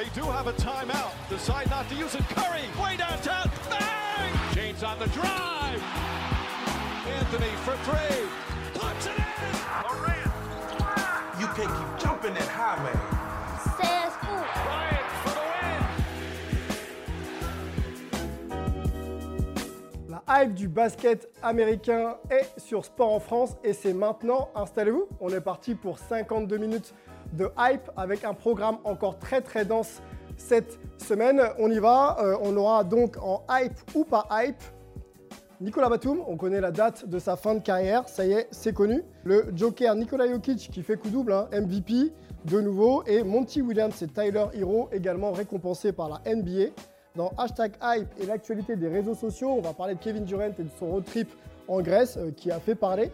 They do have a timeout. Decide not to use it. Curry, way downtown. Bang! James on the drive. Anthony for three. Puts it in. Durant. You can't keep jumping that high, man. Says who? Bryant for the win. La hype du basket américain est sur Sport en France et c'est maintenant. Installez-vous, on est parti pour 52 minutes de hype avec un programme encore très très dense cette semaine. On y va, Euh, on aura donc en hype ou pas hype Nicolas Batum, on connaît la date de sa fin de carrière, ça y est, c'est connu. Le Joker Nikola Jokic qui fait coup double, hein, MVP de nouveau. Et Monty Williams et Tyler Hero également récompensés par la NBA. Dans Hashtag Hype et l'actualité des réseaux sociaux, on va parler de Kevin Durant et de son road trip en Grèce euh, qui a fait parler.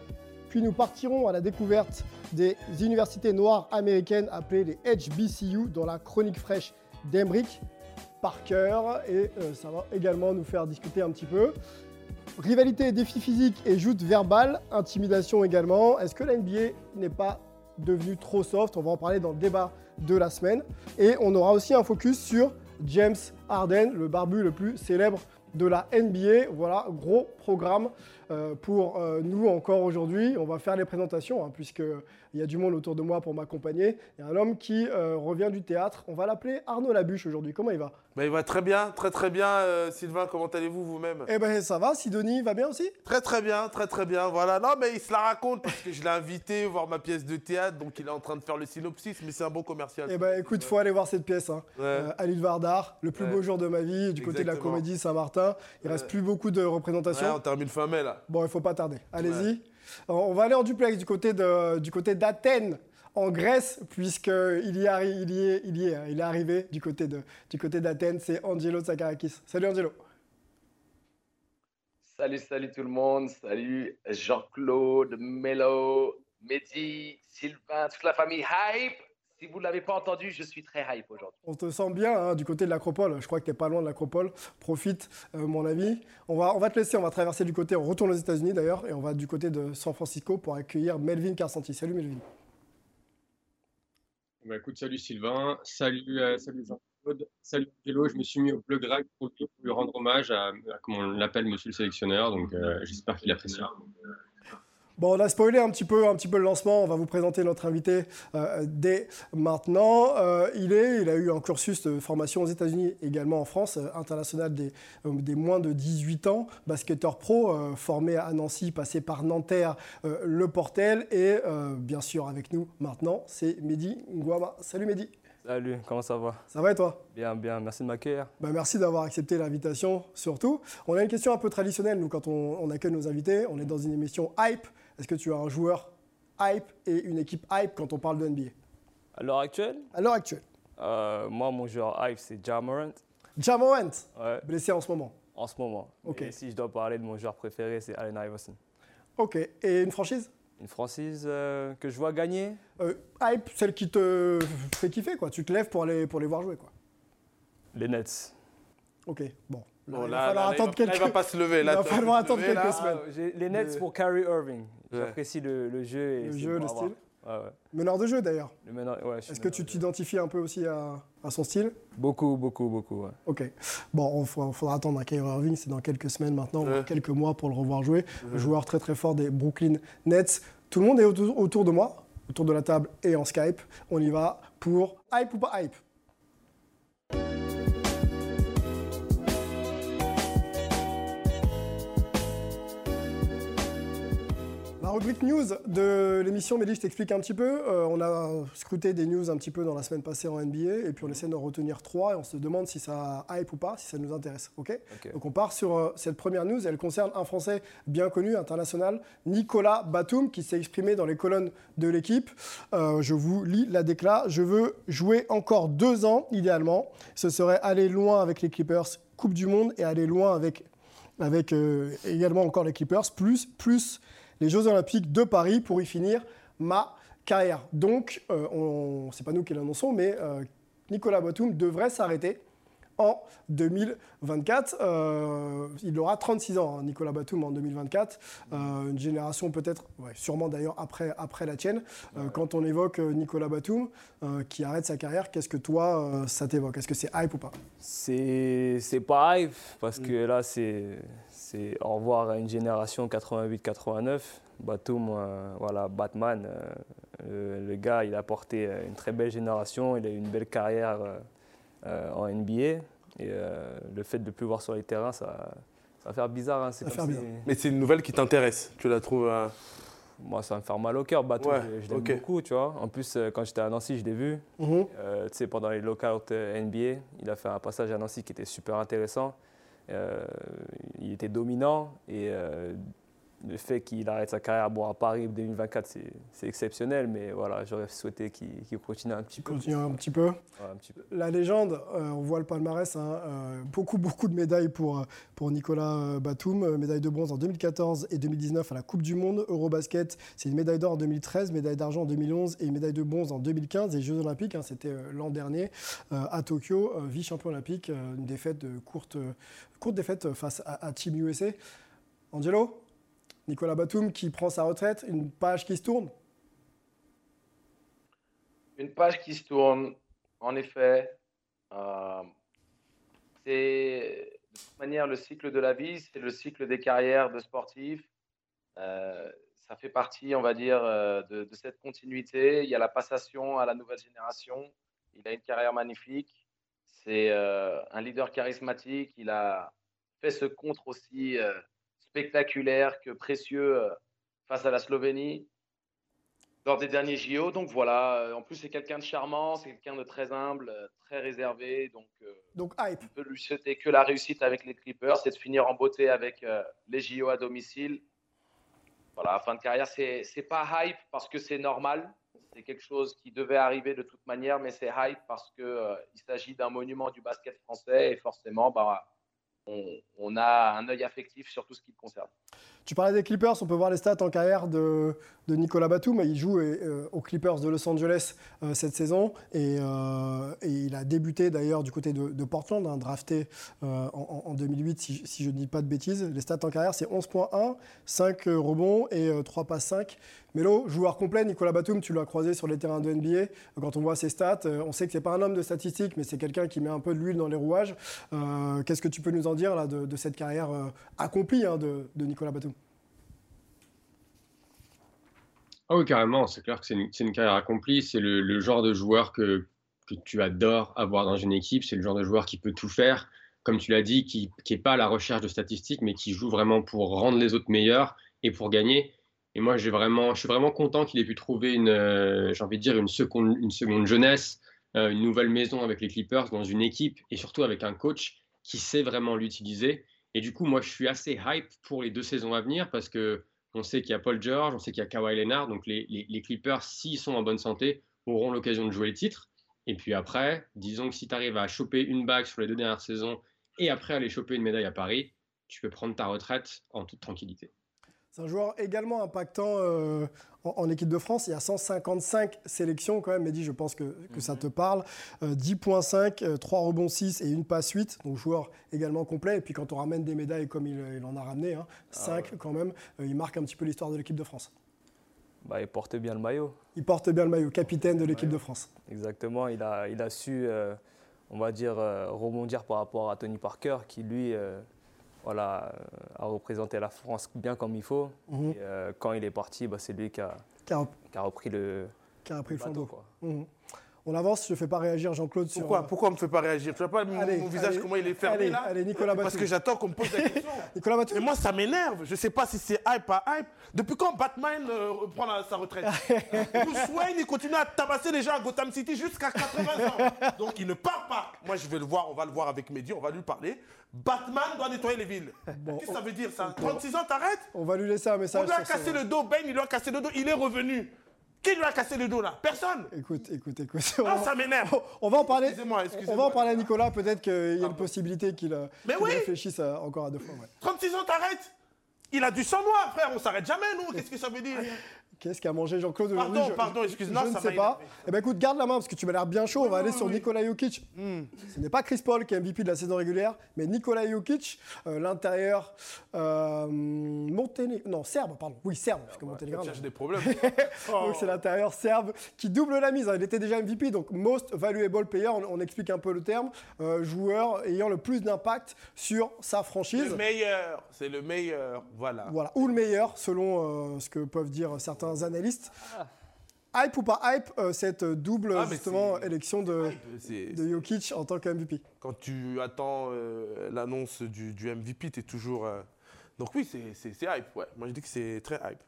Puis nous partirons à la découverte des universités noires américaines appelées les HBCU dans la chronique fraîche d'Embrick Parker. Et euh, ça va également nous faire discuter un petit peu. Rivalité, défi physique et joute verbale, intimidation également. Est-ce que la NBA n'est pas devenue trop soft? On va en parler dans le débat de la semaine. Et on aura aussi un focus sur James Harden, le barbu le plus célèbre de la NBA. Voilà, gros programme pour euh, nous encore aujourd'hui. On va faire les présentations, hein, puisqu'il y a du monde autour de moi pour m'accompagner. Il y a un homme qui euh, revient du théâtre. On va l'appeler Arnaud Labuche aujourd'hui. Comment il va? Bah, il va très bien, très très bien. euh, Sylvain, comment allez-vous vous-même? Eh ben ça va, Sidonie va bien aussi? Très très bien, très très bien. Voilà. Non, mais il se la raconte parce que je l'ai invité voir ma pièce de théâtre, donc il est en train de faire le synopsis, mais c'est un bon commercial. Eh ben écoute, faut aller voir cette pièce. Hein. Ouais. Euh, à l'île Vardar, le plus Ouais. beau jour de ma vie, du côté de la comédie Saint-Martin. Il reste plus beaucoup de Ouais, représentations. on termine fin mai là. Bon, il faut pas tarder. Allez-y. On va aller en duplex du côté de- du côté d'Athènes. En Grèce, puisqu'il y, arri- il y est, il y est, hein, il est arrivé du côté de- du côté d'Athènes, c'est Angelo Tsakarakis. Salut Angelo. Salut, salut tout le monde. Salut Jean-Claude, Melo, Mehdi, Sylvain, toute la famille Hype. Si vous ne l'avez pas entendu, je suis très hype aujourd'hui. On te sent bien hein, du côté de l'Acropole. Je crois que tu n'es pas loin de l'Acropole. Profite, euh, mon ami. On va, on va te laisser, on va traverser du côté, on retourne aux États-Unis d'ailleurs, et on va du côté de San Francisco pour accueillir Melvin Carsanti. Salut Melvin. Bah, écoute, salut Sylvain, salut, euh, salut Jean-Claude, salut Angelo. Je me suis mis au bleu grec pour lui, pour lui rendre hommage à, à, comment on l'appelle, monsieur le sélectionneur. Donc euh, j'espère qu'il appréciera. Bon, on a spoilé un petit peu, un petit peu le lancement. On va vous présenter notre invité euh, dès maintenant. Euh, il, est, il a eu un cursus de formation aux États-Unis, également en France, euh, international des, des moins de 18 ans, basketteur pro, formé à Nancy, passé par Nanterre, Le Portel. Et bien sûr, avec nous maintenant, c'est Mehdi Ngouama. Salut Mehdi. Salut, comment ça va? Ça va et toi? Bien, bien, merci de m'accueillir. Bah, merci d'avoir accepté l'invitation, surtout. On a une question un peu traditionnelle, nous, quand on, on accueille nos invités. On est dans une émission hype. Est-ce que tu as un joueur hype et une équipe hype quand on parle de NBA À l'heure actuelle, À l'heure actuelle, euh, moi, mon joueur hype, c'est Ja Morant, Ja Morant, ouais, blessé en ce moment. en ce moment. Ok. Et si je dois parler de mon joueur préféré, c'est Allen Iverson. Ok. Et une franchise? Une franchise euh, que je vois gagner? Euh, Hype, celle qui te fait kiffer, quoi. Tu te lèves pour aller, pour les voir jouer, quoi. Les Nets. Ok, bon. Là, Bon, il va falloir là, attendre quelques... va pas se lever. il va falloir te attendre lever, quelques semaines. Les Nets pour Kyrie Irving. J'apprécie le, le jeu et Le jeu, le style. Ouais, ouais. Meneur de jeu, d'ailleurs. Ouais, Est-ce que tu t'identifies un peu aussi à, à son style? Beaucoup, beaucoup, beaucoup. Ok. Bon, il faudra, attendre à Kyrie Irving, c'est dans quelques semaines maintenant, voire quelques mois pour le revoir jouer. Joueur très très fort des Brooklyn Nets. Tout le monde est autour de moi, autour de la table et en Skype. On y va pour hype ou pas hype? Rubrique news de l'émission, Mélie, je t'explique un petit peu. Euh, on a scruté des news un petit peu dans la semaine passée en NBA et puis on essaie d'en retenir trois et on se demande si ça hype ou pas, si ça nous intéresse. Ok? Donc on part sur euh, cette première news. Elle concerne un Français bien connu, international, Nicolas Batum, qui s'est exprimé dans les colonnes de l'équipe. Euh, je vous lis la décla. Je veux jouer encore deux ans, idéalement. Ce serait aller loin avec les Clippers, Coupe du Monde, et aller loin avec, avec également encore les Clippers, plus, plus les Jeux Olympiques de Paris pour y finir ma carrière. Donc, euh, on, c'est pas nous qui l'annonçons, mais euh, Nicolas Batum devrait s'arrêter en 2024. Euh, il aura 36 ans, hein, Nicolas Batum, en 2024. Euh, une génération peut-être, ouais, sûrement d'ailleurs après, après la tienne. Euh, Quand on évoque Nicolas Batum qui arrête sa carrière, qu'est-ce que toi, ça t'évoque? Est-ce que c'est hype ou pas? C'est pas hype parce que là, c'est au revoir à une génération 88-89. Batum, voilà, Batman, le, le gars, il a porté une très belle génération, il a eu une belle carrière en NBA. Et euh, le fait de ne plus voir sur les terrains, ça, ça va faire bizarre. hein. C'est Ça va comme faire si- Mais c'est une nouvelle qui t'intéresse. Tu la trouves. euh, Moi, ça va me faire mal au cœur. Batum, Ouais, je, je l'aime beaucoup, tu vois. En plus, euh, quand j'étais à Nancy, je l'ai vu. Mhm. Euh, tu sais, pendant les lockouts euh, NBA, il a fait un passage à Nancy qui était super intéressant. Euh, il était dominant et euh, le fait qu'il arrête sa carrière bon, à Paris 2024, c'est- exceptionnel, mais voilà, j'aurais souhaité qu'il continue un petit peu. Continue un petit peu. Ouais, un petit peu. La légende, euh, on voit le palmarès, hein, euh, beaucoup, beaucoup de médailles pour, euh, pour Nicolas Batum. Médaille de bronze en 2014 et 2019 à la Coupe du Monde. Eurobasket, c'est une médaille d'or en 2013, médaille d'argent en 2011 et une médaille de bronze en 2015. Et Jeux Olympiques, hein, c'était l'an dernier euh, à Tokyo, vice-champion olympique, une défaite de courte, courte défaite face à, à Team USA. Angelo? Nicolas Batum qui prend sa retraite, une page qui se tourne. Une page qui se tourne, en effet. Euh, c'est de toute manière le cycle de la vie, c'est le cycle des carrières de sportifs. Euh, ça fait partie, on va dire, euh, de, cette continuité. Il y a la passation à la nouvelle génération. Il a une carrière magnifique. C'est un leader charismatique. Il a fait ce contre aussi spectaculaire que précieux euh, face à la Slovénie lors des derniers JO. Donc voilà, euh, en plus c'est quelqu'un de charmant, c'est quelqu'un de très humble, euh, très réservé. Donc Donc hype. on peut lui souhaiter que la réussite avec les Clippers, c'est de finir en beauté avec les JO à domicile. Voilà, fin de carrière, c'est pas hype parce que c'est normal. C'est quelque chose qui devait arriver de toute manière, mais c'est hype parce que euh, il s'agit d'un monument du basket français et forcément, bah, on, a un œil affectif sur tout ce qui le concerne. Tu parlais des Clippers, on peut voir les stats en carrière de, Nicolas Batum. Il joue euh, aux Clippers de Los Angeles euh, cette saison et, euh, et il a débuté d'ailleurs du côté de, Portland, hein, drafté en, en 2008 si, je ne dis pas de bêtises. Les stats en carrière, c'est 11.1, 5 rebonds et euh, 3 passes 5. Mélo, joueur complet, Nicolas Batum, tu l'as croisé sur les terrains de NBA. Quand on voit ses stats, on sait que c'est pas un homme de statistiques, mais c'est quelqu'un qui met un peu de l'huile dans les rouages. Qu'est-ce que tu peux nous en dire là, de, cette carrière accomplie hein, de, de Nicolas Batum? Ah oui, carrément, c'est clair que c'est une, une carrière accomplie. C'est le, le genre de joueur que, que tu adores avoir dans une équipe. C'est le genre de joueur qui peut tout faire, comme tu l'as dit, qui n'est pas à la recherche de statistiques, mais qui joue vraiment pour rendre les autres meilleurs et pour gagner. Et moi, vraiment, je suis vraiment content qu'il ait pu trouver une, euh, j'ai envie de dire, une seconde, une seconde jeunesse, euh, une nouvelle maison avec les Clippers, dans une équipe et surtout avec un coach qui sait vraiment l'utiliser. Et du coup, moi, je suis assez hype pour les deux saisons à venir parce que on sait qu'il y a Paul George, on sait qu'il y a Kawhi Leonard, donc les, les- les Clippers, s'ils sont en bonne santé, auront l'occasion de jouer le titre. Et puis après, disons que si tu arrives à choper une bague sur les deux dernières saisons et après aller choper une médaille à Paris, tu peux prendre ta retraite en toute tranquillité. C'est un joueur également impactant euh, en, en équipe de France. Il y a 155 sélections quand même. Mehdi, je pense que, que ça te parle. Euh, 10.5, euh, 3 rebonds 6 et une passe 8. Donc joueur également complet. Et puis quand on ramène des médailles comme il, il en a ramené, hein, 5 quand même, euh, il marque un petit peu l'histoire de l'équipe de France. Bah, il porte bien le maillot. Il porte bien le maillot, capitaine de l'équipe de France. Exactement, il a, il a su, euh, on va dire, euh, rebondir par rapport à Tony Parker, qui lui, euh, voilà, euh, a représenté la France bien comme il faut. Mhm. Et, euh, quand il est parti, bah, c'est lui qui a, Qui a, qui a repris le, qui a pris le bateau, flambeau. quoi. On avance, je ne fais pas réagir Jean-Claude sur. Pourquoi? Pourquoi on me fait pas réagir? Tu vois pas mon, Allez, mon visage allez, comment il est fermé allez, là? allez, Nicolas Parce que j'attends qu'on me pose la question. Nicolas Batum. Et moi, ça m'énerve. Je sais pas si c'est hype, pas hype. Depuis quand Batman euh, reprend la- sa retraite? Bruce Wayne, il continue à tabasser les gens à Gotham City jusqu'à 80 ans. Donc, il ne part pas. Moi, je vais le voir. On va le voir avec Mehdi. On va lui parler. Batman doit nettoyer les villes. Qu'est-ce que ça veut dire, ça? 36 ans, t'arrêtes? On va lui laisser un On message. lui a cassé le dos. Ben, il lui a cassé le dos. Il est revenu. Qui lui a cassé le dos, là? Personne. Écoute, écoute, écoute. Ah, ça m'énerve. On va en parler. Excusez-moi, On excusez-moi. va en parler à Nicolas. Peut-être qu'il y a une possibilité qu'il euh, oui. réfléchisse à- encore à deux fois. ouais. 36 ans, t'arrêtes? Il a du sang noir, frère. On s'arrête jamais, nous. Qu'est-ce que ça veut dire? Qu'est-ce qu'a mangé Jean-Claude Pardon, aujourd'hui pardon, excuse-moi, Je ne sais m'a pas. énervé. Eh ben écoute, garde la main parce que tu m'as l'air bien chaud. On va aller sur. Nikola Jokic. Hmm. Ce n'est pas Chris Paul qui est MVP de la saison régulière, mais Nikola Jokic, euh, l'intérieur euh, non serbe, pardon, oui serbe, parce que On monténégrin. cherche des problèmes. Donc c'est l'intérieur serbe qui double la mise. hein. Il était déjà MVP, donc Most Valuable Player, on, on explique un peu le terme, euh, joueur ayant le plus d'impact sur sa franchise. le meilleur, c'est le meilleur. Voilà. Voilà, ou le meilleur, selon euh, ce que peuvent dire certains analystes. Hype ou pas hype, euh, cette double Ah, justement élection de, C'est- de Jokic en tant que MVP. Quand tu attends euh, l'annonce du, du MVP, tu es toujours. euh, Donc oui, c'est- hype. Ouais. Moi, je dis que c'est très hype.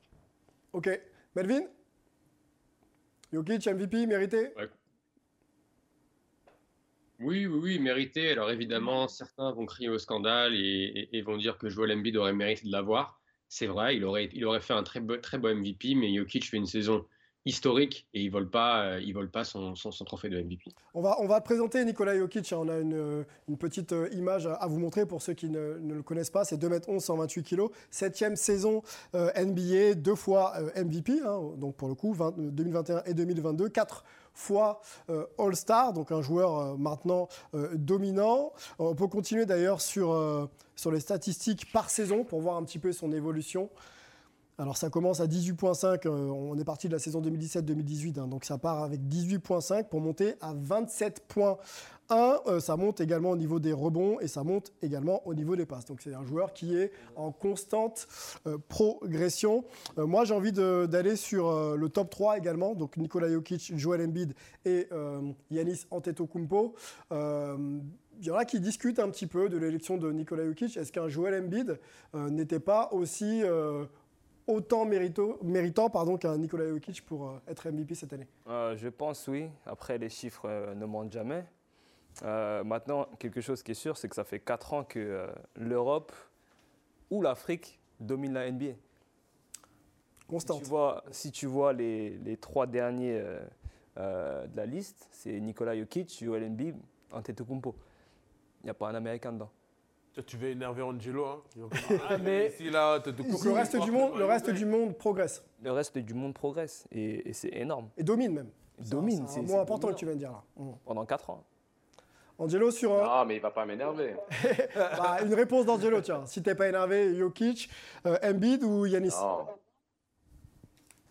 Ok, Melvin? Jokic MVP mérité? Oui, oui, oui, mérité. Alors évidemment, certains vont crier au scandale et, et- et vont dire que Joel Embiid aurait mérité de l'avoir. C'est vrai, il aurait, il aurait fait un très beau, très beau MVP, mais Jokic fait une saison historique et il vole pas, euh, pas son, son, trophée de MVP. On va, on va présenter Nicolas Jokic. hein. On a une, une petite euh, image à, vous montrer pour ceux qui ne, le connaissent pas. C'est 2m11, 128 kg. Septième saison euh, NBA, deux fois MVP, hein, donc pour le coup, 20 euh, 2021 et 2022. Quatre fois euh, All-Star, donc un joueur euh, maintenant euh, dominant. On peut continuer d'ailleurs sur, sur les statistiques par saison pour voir un petit peu son évolution. Alors ça commence à 18.5, euh, on est parti de la saison 2017-2018, hein, donc ça part avec 18.5 pour monter à 27.1. Euh, ça monte également au niveau des rebonds et ça monte également au niveau des passes. Donc c'est un joueur qui est en constante euh, progression. Moi j'ai envie d'aller sur le top 3 également, donc Nikola Jokic, Joel Embiid et Yanis Antetokounmpo. Il y en a qui discutent un petit peu de l'élection de Nikola Jokic. Est-ce qu'un Joel Embiid n'était pas aussi autant mérito- méritant pardon, qu'un Nikola Jokic pour euh, être MVP cette année Euh, je pense oui. Après, les chiffres euh, ne mentent jamais. Maintenant, quelque chose qui est sûr, c'est que ça fait 4 ans que l'Europe ou l'Afrique domine la NBA. Si Constante. tu vois, si tu vois les, les trois derniers de la liste, c'est Nikola Jokic, Joel Embiid, Antetokounmpo. Il n'y a pas un Américain dedans. Tu veux énerver Angelo. Hein Ah, mais- Ici, là, te- te Donc coupe le reste, du monde, le reste Ouais. du monde progresse Le reste du monde progresse et, et c'est énorme. et domine même. Domine. C'est mot important dominant. que tu viens de dire là. Mm. Pendant 4 ans. Angelo sur un- Ah, mais il va pas m'énerver. bah, une réponse d'Angelo, tiens. Si t'es pas énervé, Jokic, euh, Embiid ou Yanis? Non.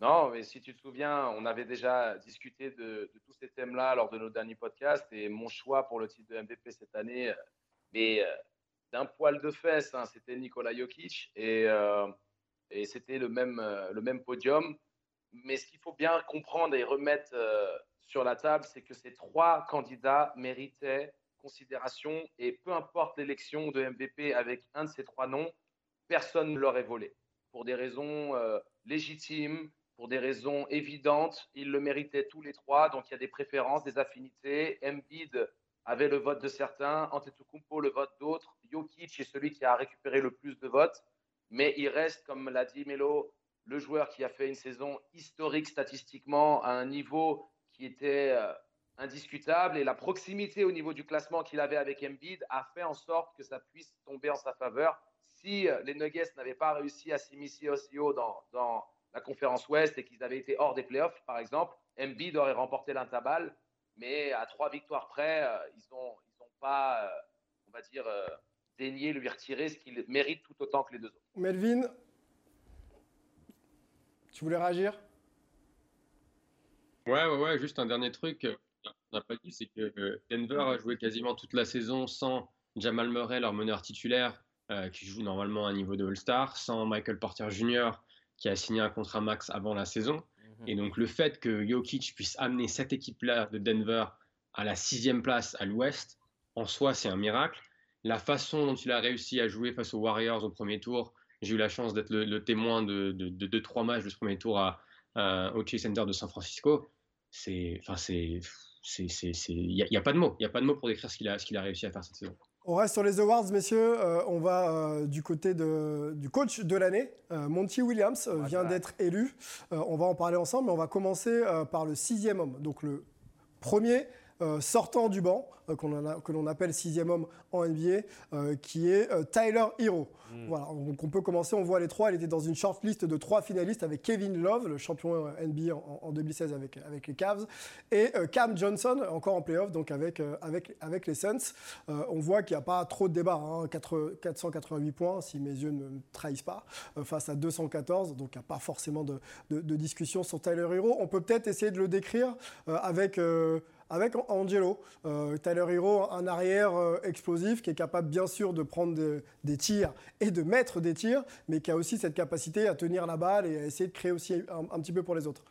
Non, mais si tu te souviens, on avait déjà discuté de, de tous ces thèmes-là lors de nos derniers podcasts et mon choix pour le titre de MVP cette année, euh, mais euh, d'un poil de fesse, hein, c'était Nikola Jokic et, euh, c'était le même, euh, le même podium. Mais ce qu'il faut bien comprendre et remettre euh, sur la table, c'est que ces trois candidats méritaient considération et peu importe l'élection de MVP avec un de ces trois noms, personne ne leur est volé. Pour des raisons légitimes, pour des raisons évidentes, ils le méritaient tous les trois. Donc il y a des préférences, des affinités. Embiid avait le vote de certains, Antetokounmpo le vote d'autres. Jokic est celui qui a récupéré le plus de votes. Mais il reste, comme l'a dit Melo, le joueur qui a fait une saison historique statistiquement à un niveau qui était euh, indiscutable. Et la proximité au niveau du classement qu'il avait avec Embiid a fait en sorte que ça puisse tomber en sa faveur. Si euh, les Nuggets n'avaient pas réussi à s'immiscer aussi haut dans, dans la conférence Ouest et qu'ils avaient été hors des playoffs, par exemple, Embiid aurait remporté l'intabal. Mais à trois victoires près, euh, ils n'ont pas, on va dire, daigné lui retirer ce qu'il mérite tout autant que les deux autres. Melvin Tu voulais réagir? Ouais, ouais, ouais, juste un dernier truc qu'on n'a pas dit, c'est que euh, Denver a joué quasiment toute la saison sans Jamal Murray, leur meneur titulaire, euh, qui joue normalement à un niveau de All-Star, sans Michael Porter Jr., qui a signé un contrat max avant la saison. Et donc le fait que Jokic puisse amener cette équipe-là de Denver à la sixième place à l'Ouest, en soi, c'est un miracle. La façon dont il a réussi à jouer face aux Warriors au premier tour, j'ai eu la chance d'être le, le témoin de, de, de deux, trois matchs de ce premier tour à, à- au Chase Center de San Francisco. C'est, enfin, c'est, c'est, c'est, c'est- il n'y a, il y a pas de mots. Il y a pas de mots pour décrire ce qu'il a, ce qu'il a réussi à faire cette saison. On reste sur les awards, messieurs. Euh, on va euh, du côté de- du coach de l'année. Euh, Monty Williams euh, vient d'être élu. Euh, on va en parler ensemble, mais on va commencer euh, par le sixième homme. Donc le premier euh, sortant du banc, euh, que l'on appelle sixième homme en NBA, euh, qui est Tyler Hero. Hmm. Voilà, donc on peut commencer, on voit les trois. Il était dans une shortlist de trois finalistes avec Kevin Love, le champion NBA en, 2016 avec, avec les Cavs, et Cam Johnson, encore en playoff, donc avec, avec, avec les Suns. on voit qu'il n'y a pas trop de débat, 488 hein. points, si mes yeux ne me trahissent pas, face à 214, donc il n'y a pas forcément de, de, discussion sur Tyler Hero. On peut peut-être essayer de le décrire avec avec Angelo. Euh, Tyler Hero, un arrière euh, explosif qui est capable bien sûr de prendre des tirs et de mettre des tirs, mais qui a aussi cette capacité à tenir la balle et à essayer de créer aussi un, petit peu pour les autres.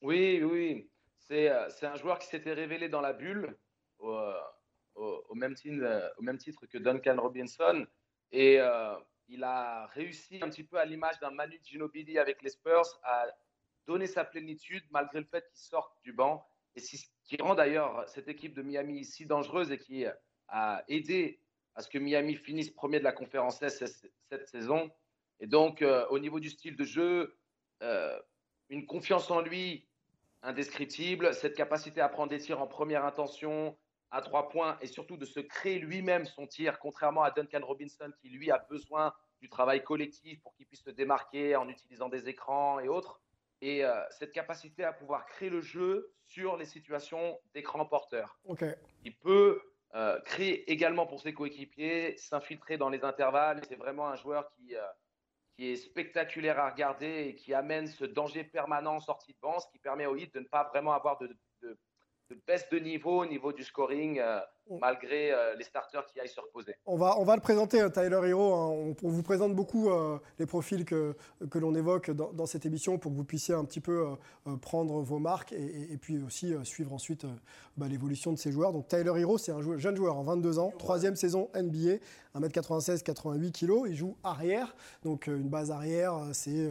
Oui, oui. C'est euh, un joueur qui s'était révélé dans la bulle au, titre, au, même titre, que Duncan Robinson. Et il a réussi un petit peu à l'image d'un Manu Ginobili avec les Spurs à donner sa plénitude malgré le fait qu'il sorte du banc et ce qui rend d'ailleurs cette équipe de Miami si dangereuse et qui a aidé à ce que Miami finisse premier de la conférence S cette saison. Et donc, euh, au niveau du style de jeu, euh, une confiance en lui indescriptible, cette capacité à prendre des tirs en première intention, à trois points, et surtout de se créer lui-même son tir, contrairement à Duncan Robinson qui, lui, a besoin du travail collectif pour qu'il puisse se démarquer en utilisant des écrans et autres et euh, cette capacité à pouvoir créer le jeu sur les situations d'écran porteur. Il peut euh, créer également pour ses coéquipiers, s'infiltrer dans les intervalles. C'est vraiment un joueur qui, euh, qui est spectaculaire à regarder et qui amène ce danger permanent en sortie de banc, ce qui permet au hit de ne pas vraiment avoir de, baisse de niveau au niveau du scoring, euh, malgré euh, les starters qui aillent se reposer. On va, on va le présenter, euh, Tyler Hero. Hein. On, vous présente beaucoup les profils que, que l'on évoque dans, cette émission pour que vous puissiez un petit peu prendre vos marques et, puis aussi suivre ensuite bah, l'évolution de ces joueurs. Donc Tyler Hero, c'est un jeune joueur en 22 ans, troisième saison NBA, 1m96, 88 kg. Il joue arrière, donc une base arrière, c'est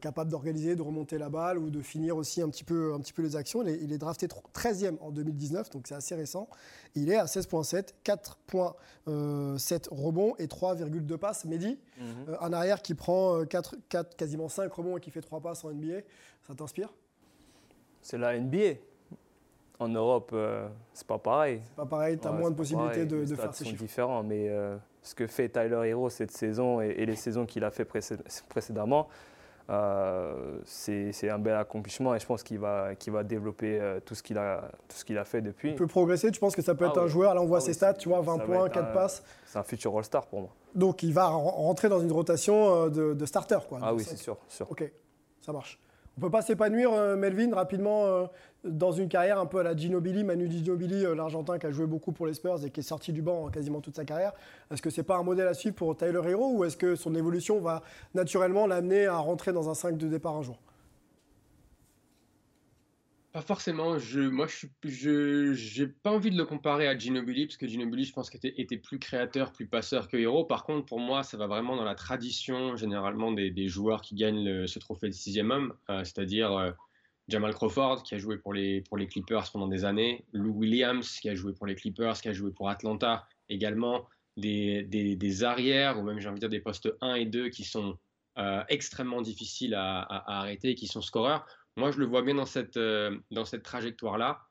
capable d'organiser, de remonter la balle ou de finir aussi un petit peu, un petit peu les actions. Il est, il est drafté 13 en 2019, donc c'est assez récent. Il est à 16,7, 4,7 rebonds et 3,2 passes. Mehdi, euh, un arrière qui prend 4, euh, 4, quasiment 5 rebonds et qui fait 3 passes en NBA, ça t'inspire? C'est la NBA. En Europe, euh, c'est pas pareil. C'est pas pareil, tu as moins de possibilités de, de faire ces chiffres. différents, mais ce que fait Tyler Hero cette saison et, les saisons qu'il a fait précédemment, euh, c'est un bel accomplissement et je pense qu'il va, va développer euh, tout ce qu'il a, a fait depuis. Il peut progresser, tu penses que ça peut être ah un joueur, là on voit ah ses stats, tu vois, 20 points, 4 passes. C'est un futur All-Star pour moi. Donc il va rentrer dans une rotation euh, de, de starter. Quoi, ah oui, c'est sûr, sûr. Ok, ça marche. On peut pas s'épanouir, Melvin, rapidement dans une carrière un peu à la Ginobili, Manu Ginobili, euh, l'Argentin qui a joué beaucoup pour les Spurs et qui est sorti du banc quasiment toute sa carrière. Est-ce que c'est pas un modèle à suivre pour Tyler Hero ou est-ce que son évolution va naturellement l'amener à rentrer dans un 5 de départ un jour? Pas forcément. Moi, je n'ai pas envie de le comparer à Ginobili, parce que Ginobili, je pense qu'il était, plus créateur, plus passeur que héros. Par contre, pour moi, ça va vraiment dans la tradition, généralement, des, des joueurs qui gagnent ce trophée de sixième homme, euh, c'est-à-dire euh, Jamal Crawford, qui a joué pour les, Clippers pendant des années, Lou Williams, qui a joué pour les Clippers, qui a joué pour Atlanta également, des, arrières, ou même, j'ai envie de dire, des postes 1 et 2 qui sont euh, extrêmement difficiles à, arrêter et qui sont scoreurs moi, je le vois bien dans cette, euh, trajectoire-là.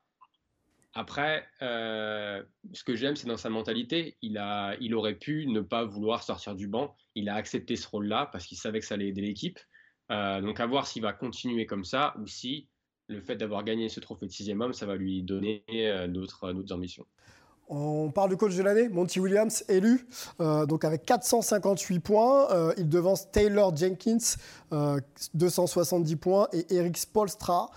Après, euh, ce que j'aime, c'est dans sa mentalité. Il, a, il aurait pu ne pas vouloir sortir du banc. Il a accepté ce rôle-là parce qu'il savait que ça allait aider l'équipe. Donc, à voir s'il va continuer comme ça ou si le fait d'avoir gagné ce trophée de sixième homme, ça va lui donner d'autres ambitions. On parle du coach de l'année, Monty Williams, élu, euh, donc avec 458 points. Euh, il devance Taylor Jenkins, 270 euh, points, et Eric Spolstra,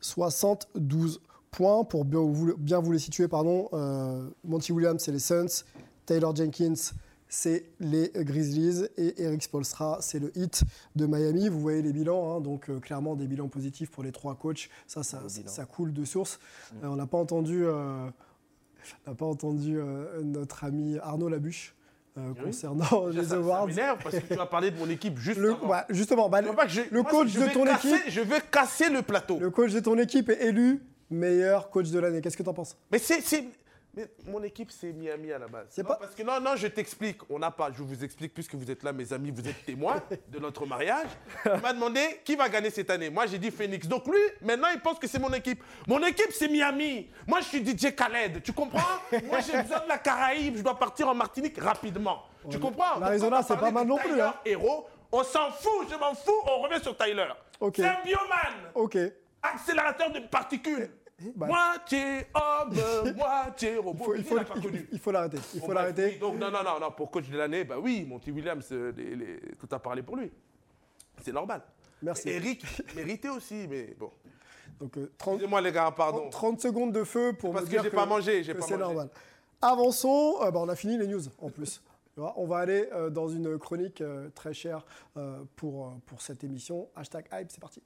72 points. Pour bien vous, bien vous les situer, pardon, Monty Williams, c'est les Suns, Taylor Jenkins, c'est les Grizzlies et Eric Spolstra, c'est le hit de Miami. Vous voyez les bilans, hein, donc clairement des bilans positifs pour les trois coachs. Ça, ça, ça, coule de source. Mm. on n'a pas entendu n'a pas entendu euh, notre ami Arnaud Labuche. Euh, concernant les awards. Ça parce que tu as parlé de mon équipe juste le, justement, bah, le, coach de ton équipe. Je veux casser le plateau. Le coach de ton équipe est élu meilleur coach de l'année. Qu'est-ce que tu en penses? Mais c'est Mais mon équipe, c'est Miami à la base. C'est pas- Parce que non, non, je t'explique. On n'a pas. Je vous explique puisque vous êtes là, mes amis, vous êtes témoins de notre mariage. Il m'a demandé qui va gagner cette année. Moi, j'ai dit Phoenix. Donc lui, maintenant, il pense que c'est mon équipe. Mon équipe, c'est Miami. Moi, je suis DJ Khaled. Tu comprends? Moi, j'ai besoin de la Caraïbe. Je dois partir en Martinique rapidement. Tu comprends? l'Arizona, c'est pas mal non plus, hein. Héros, on s'en fout. Je m'en fous. On revient sur Tyler. Ok. C'est un bioman. Ok. Accélérateur de particules. Bah- Moitié homme, moitié robot. Il faut, il Qui faut, l'a pas il- connu il faut l'arrêter. Il faut l'arrêter. oui, Donc, non, non, non, non, pour coach de l'année, bah oui, Monty Williams, euh, les- les- tout a parlé pour lui. C'est normal. Merci. Eric méritait aussi, mais bon. Donc, euh, 30, Excusez-moi, les gars, pardon. 30 secondes de feu pour Parce me que dire j'ai pas mangé, j'ai pas c'est mangé. normal. Avançons. Euh, bah, on a fini les news en plus. Tu On va aller euh, dans une chronique euh, très chère euh, pour, euh, pour cette émission. Hashtag hype, c'est parti.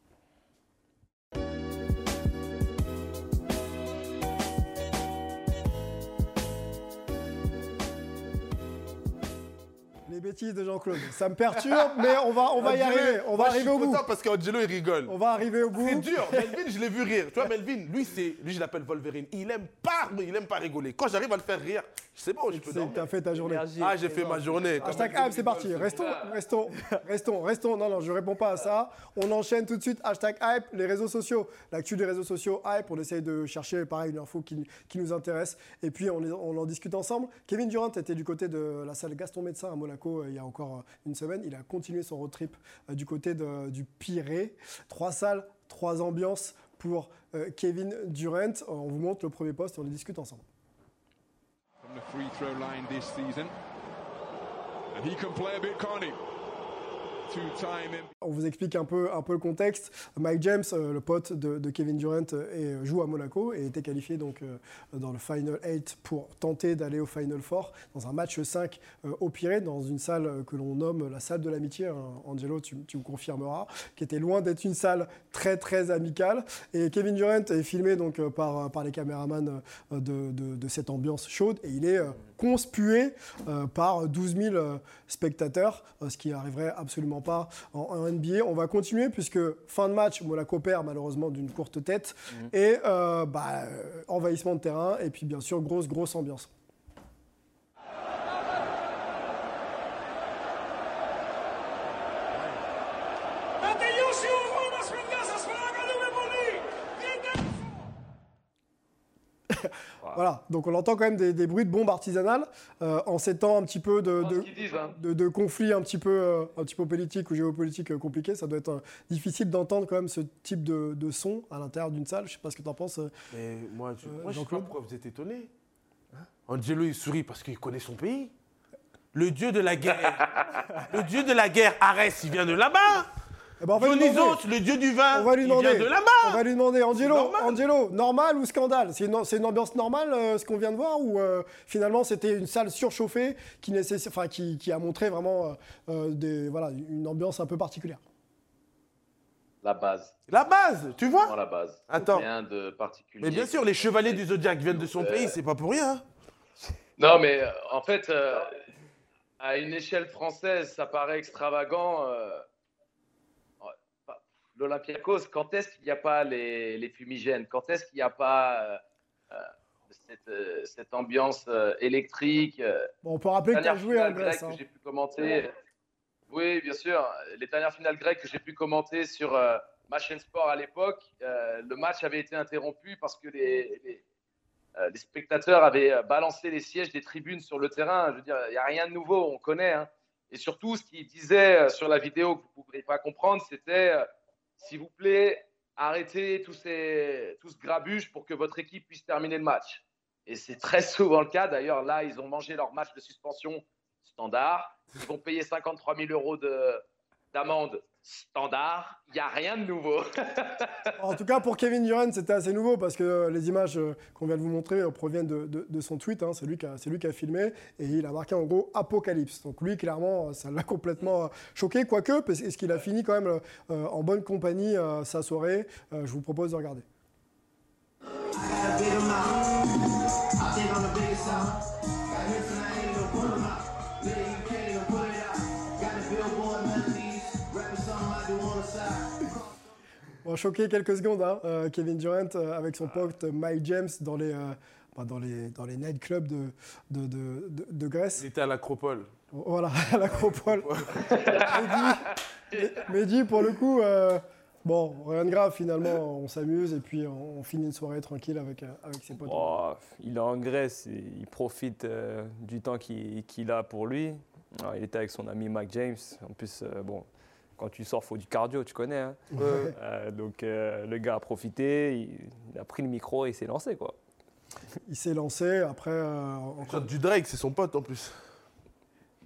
Les bêtises de Jean-Claude. Ça me perturbe, mais on va, on va y Angelo, arriver. On va arriver au bout. parce qu'Angelo, il rigole. On va arriver au bout. C'est dur. Melvin, je l'ai vu rire. Tu vois, Melvin, lui, c'est, lui, je l'appelle Wolverine. Il aime pas, mais il aime pas rigoler. Quand j'arrive à le faire rire, c'est bon, je peux dormir. tu as fait ta journée. Ah, j'ai fait ma journée. Hashtag hype, c'est parti. Restons, restons, restons, restons. Non, non, je réponds pas à ça. On enchaîne tout de suite. Hashtag hype, les réseaux sociaux. L'actu des réseaux sociaux, hype. On essaye de chercher, pareil, une info qui, qui nous intéresse. Et puis, on, on en discute ensemble. Kevin Durant était du côté de la salle Gaston Médecin à Monaco euh, il y a encore euh, une semaine. Il a continué son road trip euh, du côté du Pirée. Trois salles, trois ambiances pour Kevin Durant. On vous montre le premier poste et on les discute ensemble. On vous explique un peu, un peu le contexte. Mike James, euh, le pote de, Kevin Durant, euh, et, joue à Monaco et était qualifié donc, euh, dans le Final 8 pour tenter d'aller au Final 4 dans un match 5 euh, au Pirée, dans une salle euh, que l'on nomme la salle de l'amitié. hein. Angelo, tu, me confirmeras, qui était loin d'être une salle très très amicale. Et Kevin Durant est filmé donc, euh, par, les caméramans euh, de, de- cette ambiance chaude et il est euh, conspué euh, par 12 000 euh, spectateurs, euh, ce qui n'arriverait absolument pas en, en NBA. On va continuer puisque fin de match, Monaco perd malheureusement d'une courte tête et euh, bah, euh, envahissement de terrain et puis bien sûr grosse grosse ambiance. Voilà, donc on entend quand même des, des bruits de bombes artisanales euh, en ces temps un petit peu de, de- disent, hein. de, de conflits un petit peu, euh, un petit peu politiques ou géopolitiques euh, compliqués. Ça doit être euh, difficile d'entendre quand même ce type de, de son à l'intérieur d'une salle. Je sais pas ce que tu en penses. euh. Mais moi, je, Euh, moi, je sais pas Jean-Claude pourquoi vous êtes étonné. Angelo, il sourit parce qu'il connaît son pays. Le dieu de la guerre. le dieu de la guerre, Arès, il vient de là-bas. Eh ben, on, va Dionysos, le dieu du vin, on va lui il demander. vient de On là-bas. va lui demander, Angelo, normal. Angelo, normal ou scandale? C'est une, c'est une ambiance normale euh, ce qu'on vient de voir ou euh, finalement c'était une salle surchauffée qui, nécess- enfin, qui, qui a montré vraiment euh, des, voilà, une ambiance un peu particulière? La base. La base, tu vois? La base. Attends. Rien de particulier. Mais bien sûr, les chevaliers du zodiaque viennent de son Euh, pays, c'est pas pour rien. Non, mais en fait, euh, à une échelle française, ça paraît extravagant. L'Olympiakos, quand est-ce qu'il n'y a pas les, les fumigènes? Quand est-ce qu'il n'y a pas euh, euh, cette, euh, cette ambiance euh, électrique Bon, On peut rappeler que tu as joué en Grèce. hein. que j'ai pu commenter. Oui, bien sûr. Les dernières finales grecques que j'ai pu commenter sur Match and Sport à l'époque, le match avait été interrompu parce que les, les, les spectateurs avaient balancé les sièges des tribunes sur le terrain. Je veux dire, il n'y a rien de nouveau, on connaît. hein. Et surtout, ce qu'il disait euh, sur la vidéo que vous ne pourriez pas comprendre, c'était s'il vous plaît, arrêtez tous ces, tout ce grabuge pour que votre équipe puisse terminer le match. Et c'est très souvent le cas. D'ailleurs, là, ils ont mangé leur match de suspension standard. Ils vont payer 53 000 euros de- d'amende standard. Il n'y a rien de nouveau. En tout cas, pour Kevin Durant, c'était assez nouveau parce que les images euh, qu'on vient de vous montrer euh, proviennent de, de- de son tweet. hein. C'est lui, qui a- c'est lui qui a filmé et il a marqué en gros Apocalypse. Donc lui, clairement, euh, ça l'a complètement choqué. Quoique, parce est-ce qu'il a fini quand même euh, en bonne compagnie euh, sa soirée Euh, Je vous propose de regarder. On va choquer quelques secondes, hein, euh, Kevin Durant euh, avec son pote Mike James dans les, euh, bah, dans, les, dans les nightclubs de, de, de, de- de Grèce. Il était à l'Acropole. Voilà, à l'acropole. Mehdi, Mehdi, pour le coup, euh, bon, rien de grave finalement, on s'amuse et puis on, on finit une soirée tranquille avec, euh, avec ses potes. Oh, il est en Grèce, et il profite euh, du temps qu'il a pour lui. Ah, il était avec son ami Mac James. En plus, euh, bon, quand tu sors, faut du cardio, tu connais. hein. Euh, donc euh, le gars a profité, il, il a pris le micro et il s'est lancé. Quoi. Il s'est lancé, après, euh, Il encore- chante du Drake, c'est son pote en plus.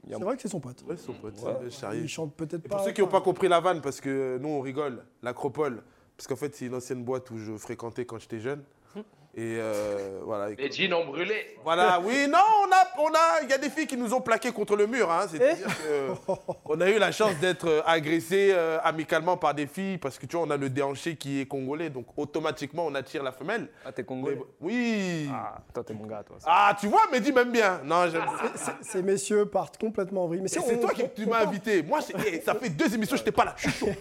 C'est vrai que c'est son pote. Ouais, c'est son pote. Ouais. c'est Charlie. Il chante peut-être pas. pour ceux qui n'ont pas compris la vanne, parce que nous on rigole, l'Acropole, parce qu'en fait c'est une ancienne boîte où je fréquentais quand j'étais jeune. Et euh, voilà. Les jeans ont brûlé. Voilà, oui, non, on a, on a, il y a des filles qui nous ont plaqués contre le mur, hein. C'est-à-dire que on a eu la chance d'être euh, agressés euh, amicalement par des filles parce que tu vois, on a le déhanché qui est congolais, donc automatiquement on attire la femelle. Ah, t'es Mais- congolais oui. Ah, toi, t'es mon gars, toi. Ah, tu vois, Mehdi m'aime bien. Non, j'aime. Ces- Ces messieurs partent complètement en vrille. Mais c'est toi qui on- tu on m'as invité. Moi, eh, ça fait deux émissions, je n'étais pas là. Je suis chaud.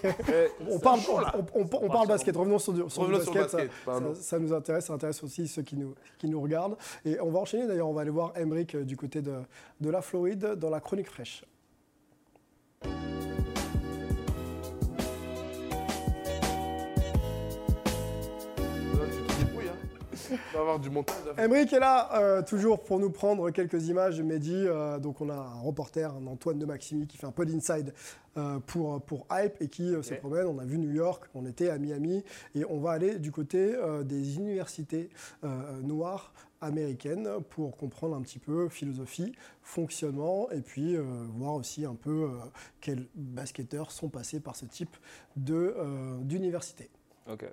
On parle, chaud, on, on- on parle basket. Revenons sur, du- sur le Revenons sur le basket. basket, ça, pardon. ça- ça nous intéresse, ça intéresse aussi ceux qui nous, qui regardent. Et on va enchaîner d'ailleurs. On va aller voir Emric euh, du côté de la Floride dans la chronique fraîche. Tu vas avoir du montage. Emric est là, euh, toujours pour nous prendre quelques images de Mehdi. Euh, donc, on a un reporter, un Antoine de Maximi, qui fait un peu d'inside euh, pour, pour Hype et qui euh, se promène. On a vu New York, on était à Miami et on va aller du côté euh, des universités euh, noires américaines pour comprendre un petit peu philosophie, fonctionnement et puis euh, voir aussi un peu euh, quels basketteurs sont passés par ce type de, euh, d'université. Ok.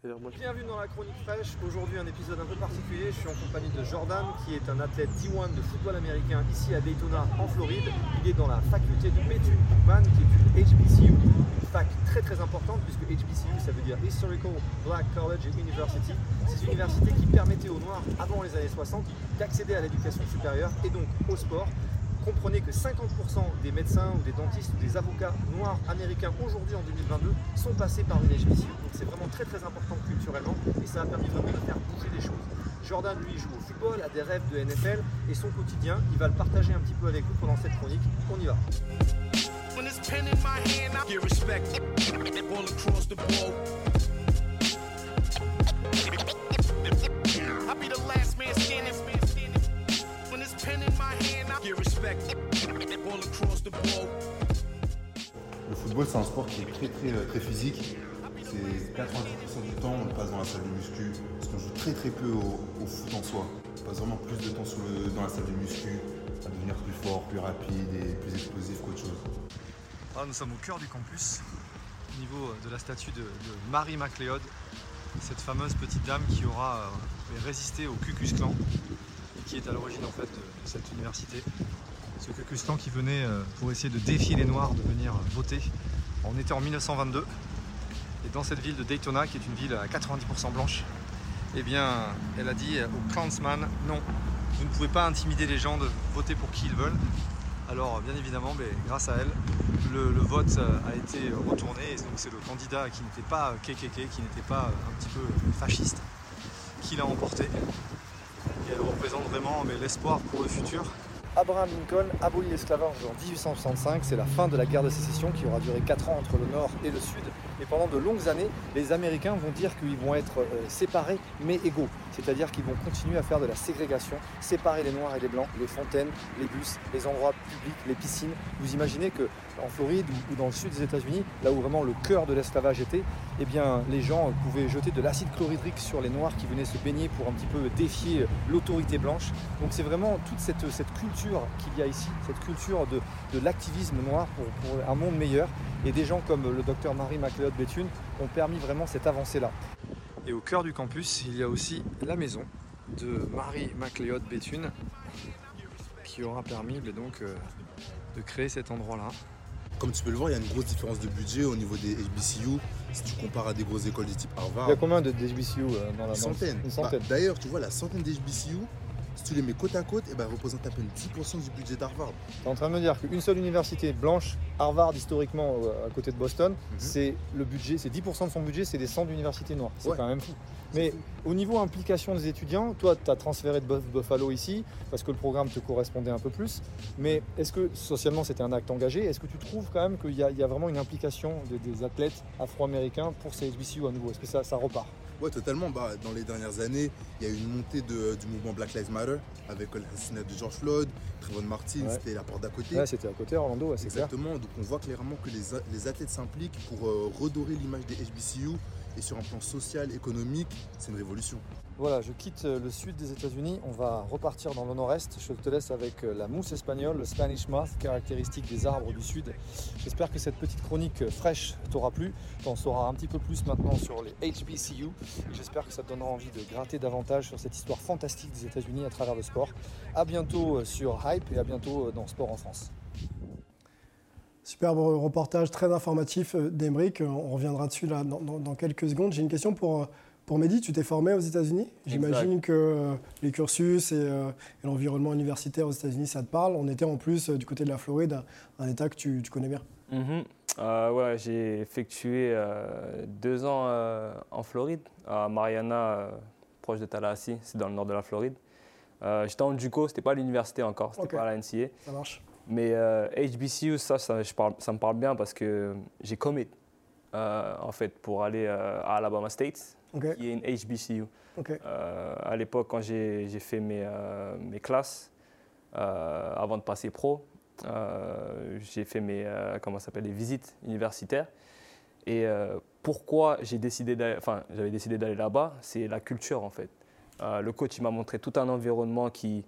Bienvenue dans la chronique fraîche. Aujourd'hui, un épisode un peu particulier. Je suis en compagnie de Jordan, qui est un athlète D1 de football américain ici à Daytona, en Floride. Il est dans la faculté de Bethune Cookman, qui est une HBCU, une fac très très importante, puisque HBCU, ça veut dire Historical Black College University. C'est une université qui permettait aux Noirs, avant les années 60, d'accéder à l'éducation supérieure et donc au sport. Comprenez que 50% des médecins ou des dentistes ou des avocats noirs américains aujourd'hui en 2022 sont passés par une HBCU. Donc c'est vraiment très très important culturellement et ça a permis vraiment de faire bouger les choses. Jordan lui joue au football, a des rêves de NFL et son quotidien, il va le partager un petit peu avec vous pendant cette chronique. On y va. Le football, c'est un sport qui est très, très, euh, très physique. C'est 90% du temps, on le passe dans la salle de muscu. Parce qu'on joue très, très peu au, au foot en soi. On passe vraiment plus de temps le- dans la salle de muscu, à devenir plus fort, plus rapide et plus explosif qu'autre chose. Ah, nous sommes au cœur du campus, au niveau de la statue de, de Marie MacLeod, cette fameuse petite dame qui aura euh, résisté au Ku Klux Klan et qui est à l'origine en fait de, de cette université. Klux Klan qui venait euh, pour essayer de défier les Noirs de venir euh, voter. On était en 1922 et dans cette ville de Daytona, qui est une ville à 90% blanche, eh bien, elle a dit aux Klansman non, vous ne pouvez pas intimider les gens de voter pour qui ils veulent. Alors, bien évidemment, grâce à elle, le, vote euh, a été retourné et donc c'est le candidat qui n'était pas euh, KKK, qui n'était pas euh, un petit peu fasciste, qui l'a emporté. Elle représente vraiment l'espoir pour le futur. Abraham Lincoln abolit l'esclavage en 1865, c'est la fin de la guerre de sécession qui aura duré 4 ans entre le nord et le sud. Et pendant de longues années, les Américains vont dire qu'ils vont être euh, séparés mais égaux. C'est-à-dire qu'ils vont continuer à faire de la ségrégation, séparer les noirs et les blancs, les fontaines, les bus, les endroits publics, les piscines. Vous imaginez que en Floride ou- dans le sud des États-Unis, là où vraiment le cœur de l'esclavage était, eh bien, les gens pouvaient jeter de l'acide chlorhydrique sur les noirs qui venaient se baigner pour un petit peu défier l'autorité blanche. Donc c'est vraiment toute cette culture qu'il y a ici, cette culture de, de l'activisme noir pour, pour un monde meilleur. Et des gens comme le docteur Marie MacLeod Bethune ont permis vraiment cette avancée-là. Et au cœur du campus, il y a aussi la maison de Marie MacLeod Bethune qui aura permis donc, euh, de créer cet endroit-là. Comme tu peux le voir, il y a une grosse différence de budget au niveau des HBCU. Si tu compares à des grosses écoles du type Harvard, Il y a combien de HBCU dans la une centaine. Une centaine. Bah, D'ailleurs, tu vois, la centaine d'HBCU, si tu les mets côte à côte, eh ben, elles représentent à peine 10% du budget d'Harvard. Tu es en train de me dire qu'une seule université blanche Harvard, historiquement, euh, à côté de Boston, c'est le budget, c'est 10% de son budget, c'est des centres d'université noires. C'est Ouais. quand même fou. Mais au niveau implication des étudiants, toi, tu as transféré de Buff- Buffalo ici parce que le programme te correspondait un peu plus. Mais est-ce que socialement c'était un acte engagé? Est-ce que tu trouves quand même qu'il y, a- il y a vraiment une implication des, des athlètes afro-américains pour ces HBCU à nouveau? Est-ce que ça, ça repart? Ouais, totalement. Bah, dans les dernières années, il y a eu une montée de- du mouvement Black Lives Matter avec l'assassinat de George Floyd, Trayvon Martin, Ouais. c'était la porte d'à côté. Ouais, c'était à côté, Orlando, ouais, c'est clair. Exactement. Donc on voit clairement que les, les athlètes s'impliquent pour euh, redorer l'image des HBCU. Et sur un plan social, économique, c'est une révolution. Voilà, je quitte euh, le sud des États-Unis. On va repartir dans le nord-est. Je te laisse avec euh, la mousse espagnole, le Spanish moth, caractéristique des arbres du sud. J'espère que cette petite chronique euh, fraîche t'aura plu. Tu en sauras un petit peu plus maintenant sur les HBCU. J'espère que ça te donnera envie de gratter davantage sur cette histoire fantastique des États-Unis à travers le sport. À bientôt sur Hype et à bientôt dans Sport en France. Superbe reportage très informatif d'Emeric. On reviendra dessus là, dans, quelques secondes. J'ai une question pour, pour Mehdi. Tu t'es formé aux États-Unis? J'imagine que euh, les cursus et, euh, et l'environnement universitaire aux États-Unis, ça te parle. On était en plus euh, du côté de la Floride, un, État que tu, tu connais bien. Mhm. Euh, ouais, j'ai effectué euh, deux ans en Floride, à Mariana, proche de Tallahassee, c'est dans le nord de la Floride. J'étais en JUCO, c'était pas à l'université encore, c'était Ok. pas à la NCA. Ça marche Mais HBCU, ça, ça, je parle- ça me parle bien parce que j'ai commit en fait pour aller à Alabama State, Ok. qui est une HBCU. Euh, à l'époque, quand j'ai fait mes, euh, mes classes, euh, avant de passer pro, j'ai fait mes comment s'appelle les visites universitaires. Et pourquoi j'ai décidé enfin, j'avais décidé d'aller là-bas, c'est la culture en fait. Le coach m'a montré tout un environnement qui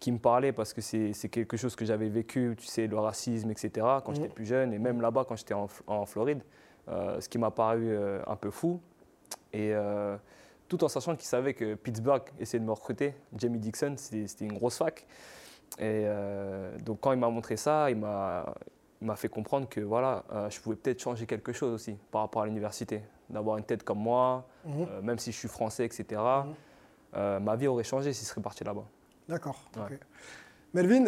qui me parlait parce que c'est quelque chose que j'avais vécu, tu sais, le racisme, etc. Quand Mhm. j'étais plus jeune et même là-bas quand j'étais en, Floride, ce qui m'a paru un peu fou. Et euh, tout en sachant qu'il savait que Pittsburgh essayait de me recruter. Jamie Dixon, c'était une grosse fac. Et euh, donc quand il m'a montré ça, il m'a fait comprendre que voilà, euh, je pouvais peut-être changer quelque chose aussi par rapport à l'université. D'avoir une tête comme moi, Mhm. euh, même si je suis français, etc. euh, ma vie aurait changé si je serais parti là-bas. D'accord. Ouais. Melvin,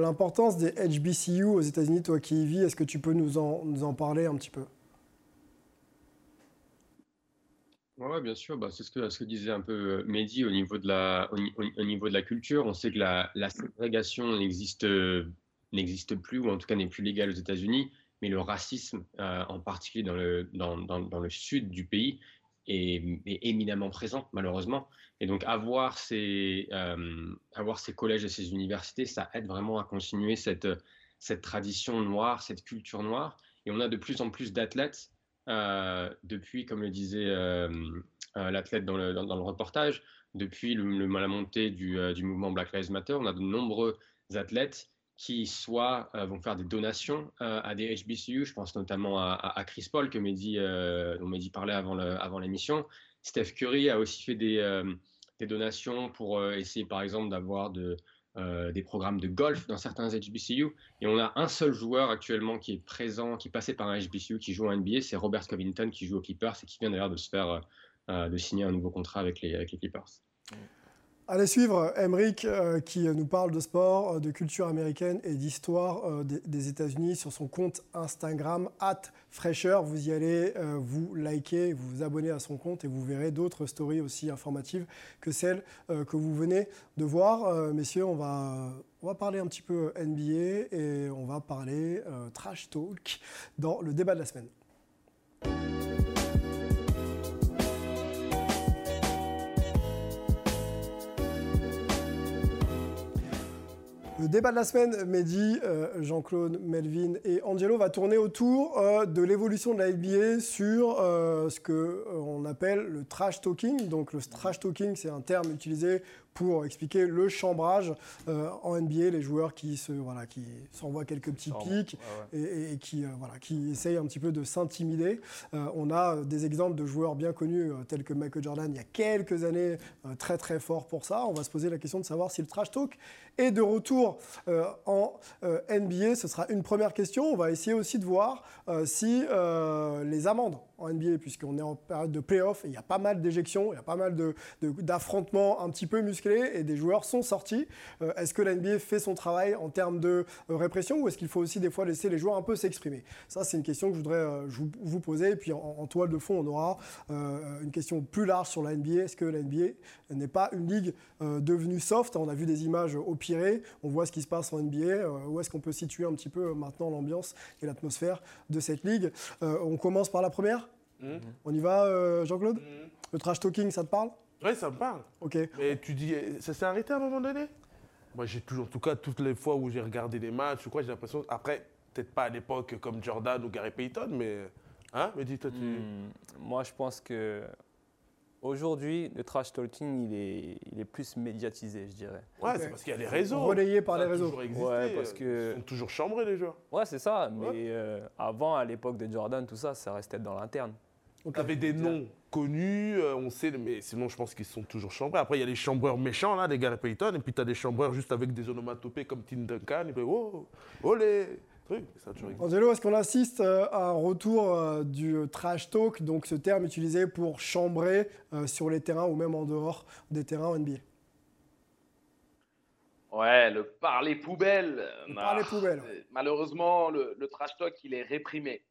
l'importance des HBCU aux États-Unis, toi qui y vis, est-ce que tu peux nous en, nous en parler un petit peu? Ouais, bien sûr. Bah, c'est ce que, disait un peu euh, Mehdi au niveau de la, culture. On sait que la, ségrégation n'existe, euh, n'existe plus, ou en tout cas n'est plus légale aux États-Unis, mais le racisme, euh, en particulier dans le, sud du pays, est, éminemment présent, malheureusement. Et donc, avoir ces, collèges et ces universités, ça aide vraiment à continuer cette, tradition noire, cette culture noire. Et on a de plus en plus d'athlètes depuis, comme le disait euh, euh, l'athlète dans le, reportage, depuis la montée du, euh, mouvement Black Lives Matter, on a de nombreux athlètes qui soit euh, vont faire des donations euh, à des HBCU, je pense notamment à, Chris Paul, que Mehdi, euh, dont Mehdi parlait avant l'émission. Steph Curry a aussi fait des, euh, des donations pour euh, essayer par exemple d'avoir de, euh, des programmes de golf dans certains HBCU. Et on a un seul joueur actuellement qui est présent, qui est passé par un HBCU, qui joue en NBA, c'est Robert Covington qui joue aux Clippers et qui vient d'ailleurs de se faire euh, de signer un nouveau contrat avec les Clippers. Allez suivre Emric euh, qui nous parle de sport, euh, de culture américaine et d'histoire euh, des, États-Unis sur son compte Instagram @fraîcheur. Vous y allez, euh, vous likez, vous vous abonnez à son compte et vous verrez d'autres stories aussi informatives que celles euh, que vous venez de voir. Euh, messieurs, on va on va parler un petit peu NBA et on va parler euh, trash talk dans le débat de la semaine. Le débat de la semaine, Mehdi, euh, Jean-Claude, Melvin et Angelo va tourner autour euh, de l'évolution de la NBA sur euh, ce qu'on appelle le trash talking. Donc le trash talking, c'est un terme utilisé pour expliquer le chambrage euh, en NBA, les joueurs qui se voilà, qui s'envoient quelques petits pics ouais, et, et qui euh, voilà, qui essayent un petit peu de s'intimider. Euh, on a des exemples de joueurs bien connus tels que Michael Jordan il y a quelques années, très très fort pour ça. On va se poser la question de savoir si le trash talk est de retour en NBA. Ce sera une première question. On va essayer aussi de voir si les amendes en NBA puisqu'on est en période de playoff il y a pas mal d'éjections, il y a pas mal de- de- d'affrontements un petit peu musclés et des joueurs sont sortis. Euh, est-ce que la NBA fait son travail en termes de euh, répression ou est-ce qu'il faut aussi des fois laisser les joueurs un peu s'exprimer? Ça, c'est une question que je voudrais euh, vous, poser. Et puis en, toile de fond, on aura une question plus large sur la NBA. Est-ce que la NBA n'est pas une ligue devenue soft? On a vu des images au Pirée, on voit ce qui se passe en NBA. où est-ce qu'on peut situer un petit peu maintenant l'ambiance et l'atmosphère de cette ligue? On commence par la première? Mhm. On y va, euh, Jean-Claude Le trash talking, ça te parle Oui, ça me parle. Ok. Mais tu dis, ça s'est arrêté à un moment donné? Moi, j'ai toujours, en tout cas, toutes les fois où j'ai regardé les matchs ou quoi, j'ai l'impression. Après, peut-être pas à l'époque comme Jordan ou Gary Payton, mais. Hein Mais dis-toi, tu. Hmm, Moi, je pense que aujourd'hui, le trash talking, il est, il est plus médiatisé, je dirais. Ouais, c'est parce qu'il y a les réseaux. Relayé par Ça les a réseaux. toujours existé, Ouais, parce que- Ils sont toujours chambrés, les joueurs. Ouais, c'est ça. Mais euh, avant, à l'époque de Jordan, tout ça, ça restait dans l'interne. Tu avais des noms connus, euh, on sait, mais sinon, je pense qu'ils sont toujours chambrés. Après, il y a les chambreurs méchants, là, des Gary Payton, et puis tu as des chambreurs juste avec des onomatopées comme Tim Duncan, et puis, oh, olé, truc. Angelo, est-ce qu'on assiste euh, à un retour euh, du trash talk, donc ce terme utilisé pour chambrer euh, sur les terrains ou même en dehors des terrains en NBA Ouais, le parler poubelle. Le parler poubelle, Malheureusement, le, le trash talk, il est réprimé.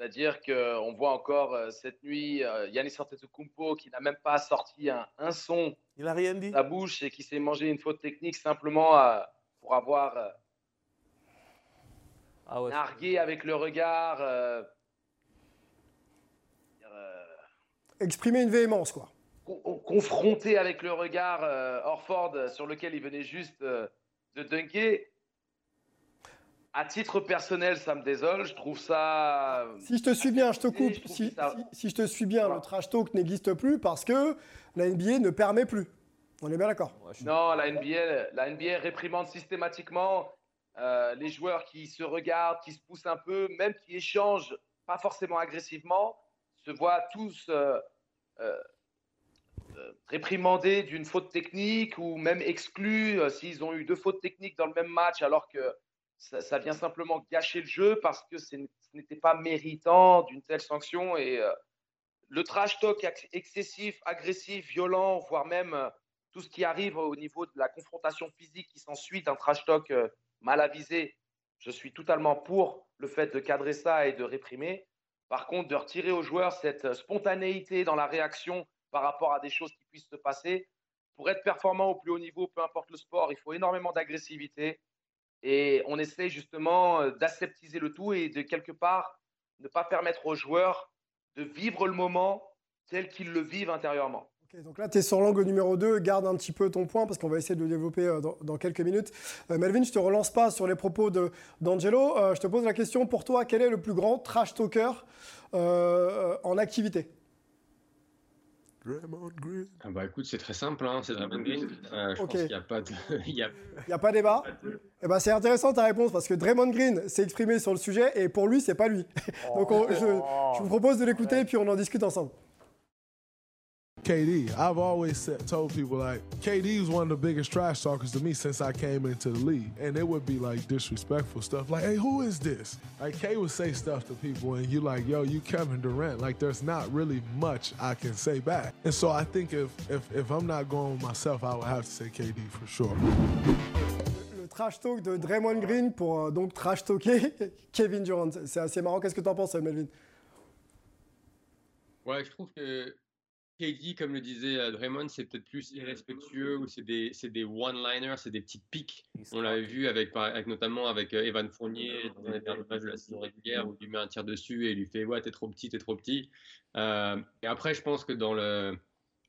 C'est-à-dire qu'on voit encore euh, cette nuit euh, Yannis Antetokounmpo qui n'a même pas sorti un, un son Il a rien de dit. sa bouche et qui s'est mangé une faute technique simplement euh, pour avoir euh, Ah ouais, nargué avec le regard. Exprimer une véhémence, quoi. con- confronté avec le regard Orford sur lequel il venait juste de dunker. À titre personnel, ça me désole. Je trouve ça. euh, Si je te suis bien, je te coupe. Je Si, que ça- si- si je te suis bien, Voilà. le trash talk n'existe plus parce que la NBA ne permet plus. On est bien d'accord ouais, je suis- Non, la NBA, la NBA réprimande systématiquement euh, les joueurs qui se regardent, qui se poussent un peu, même qui échangent pas forcément agressivement, se voient tous euh, réprimandés d'une faute technique ou même exclus euh, s'ils ont eu deux fautes techniques dans le même match alors que ça, vient simplement gâcher le jeu parce que ce n'était pas méritant d'une telle sanction et euh, le trash talk ex- excessif, agressif, violent, voire même euh, tout ce qui arrive au niveau de la confrontation physique qui s'ensuit d'un trash talk euh, mal avisé, je suis totalement pour le fait de cadrer ça et de réprimer. Par contre, de retirer aux joueurs cette euh, spontanéité dans la réaction par rapport à des choses qui puissent se passer. Pour être performant au plus haut niveau, peu importe le sport, il faut énormément d'agressivité. Et on essaie justement euh, d'aseptiser le tout et de quelque part ne pas permettre aux joueurs de vivre le moment tel qu'ils le vivent intérieurement. Donc là, tu es sur l'angle numéro 2. Garde un petit peu ton point parce qu'on va essayer de le développer euh, dans, quelques minutes. Euh, Melvin, je te relance pas sur les propos d'Angelo. Je te pose la question pour toi quel est le plus grand trash talker en activité? Draymond Green. Ah bah écoute, c'est très simple, hein, c'est Draymond Green. Euh, je pense qu'il n'y a pas de. il y a Il n'y a pas débat Eh ben, C'est intéressant ta réponse parce que Draymond Green s'est exprimé sur le sujet et pour lui, c'est pas lui. Donc on- je, je vous propose de l'écouter et puis on en discute ensemble. KD. I've always said, told people like KD was one of the biggest trash talkers to me since I came into the league, and it would be like disrespectful stuff, like "Hey, who is this?" Like K would say stuff to people, and you're like, "Yo, you Kevin Durant." Like there's not really much I can say back, and so I think if if if I'm not going with myself, I would have to say KD for sure. Le trash talk de Draymond Green pour euh, donc trash talker Kevin Durant. C'est assez marrant. Qu'est-ce que tu en penses, Melvin Ouais, je trouve que KD, comme le disait euh, Draymond, c'est peut-être plus irrespectueux ou c'est des, des one-liners, c'est des petites piques. On l'avait vu avec, notamment avec euh, Evan Fournier dans les derniers matchs de la saison régulière où il lui met un tir dessus et il lui fait Ouais, t'es trop petit, t'es trop petit. Euh, et après, je pense que dans le,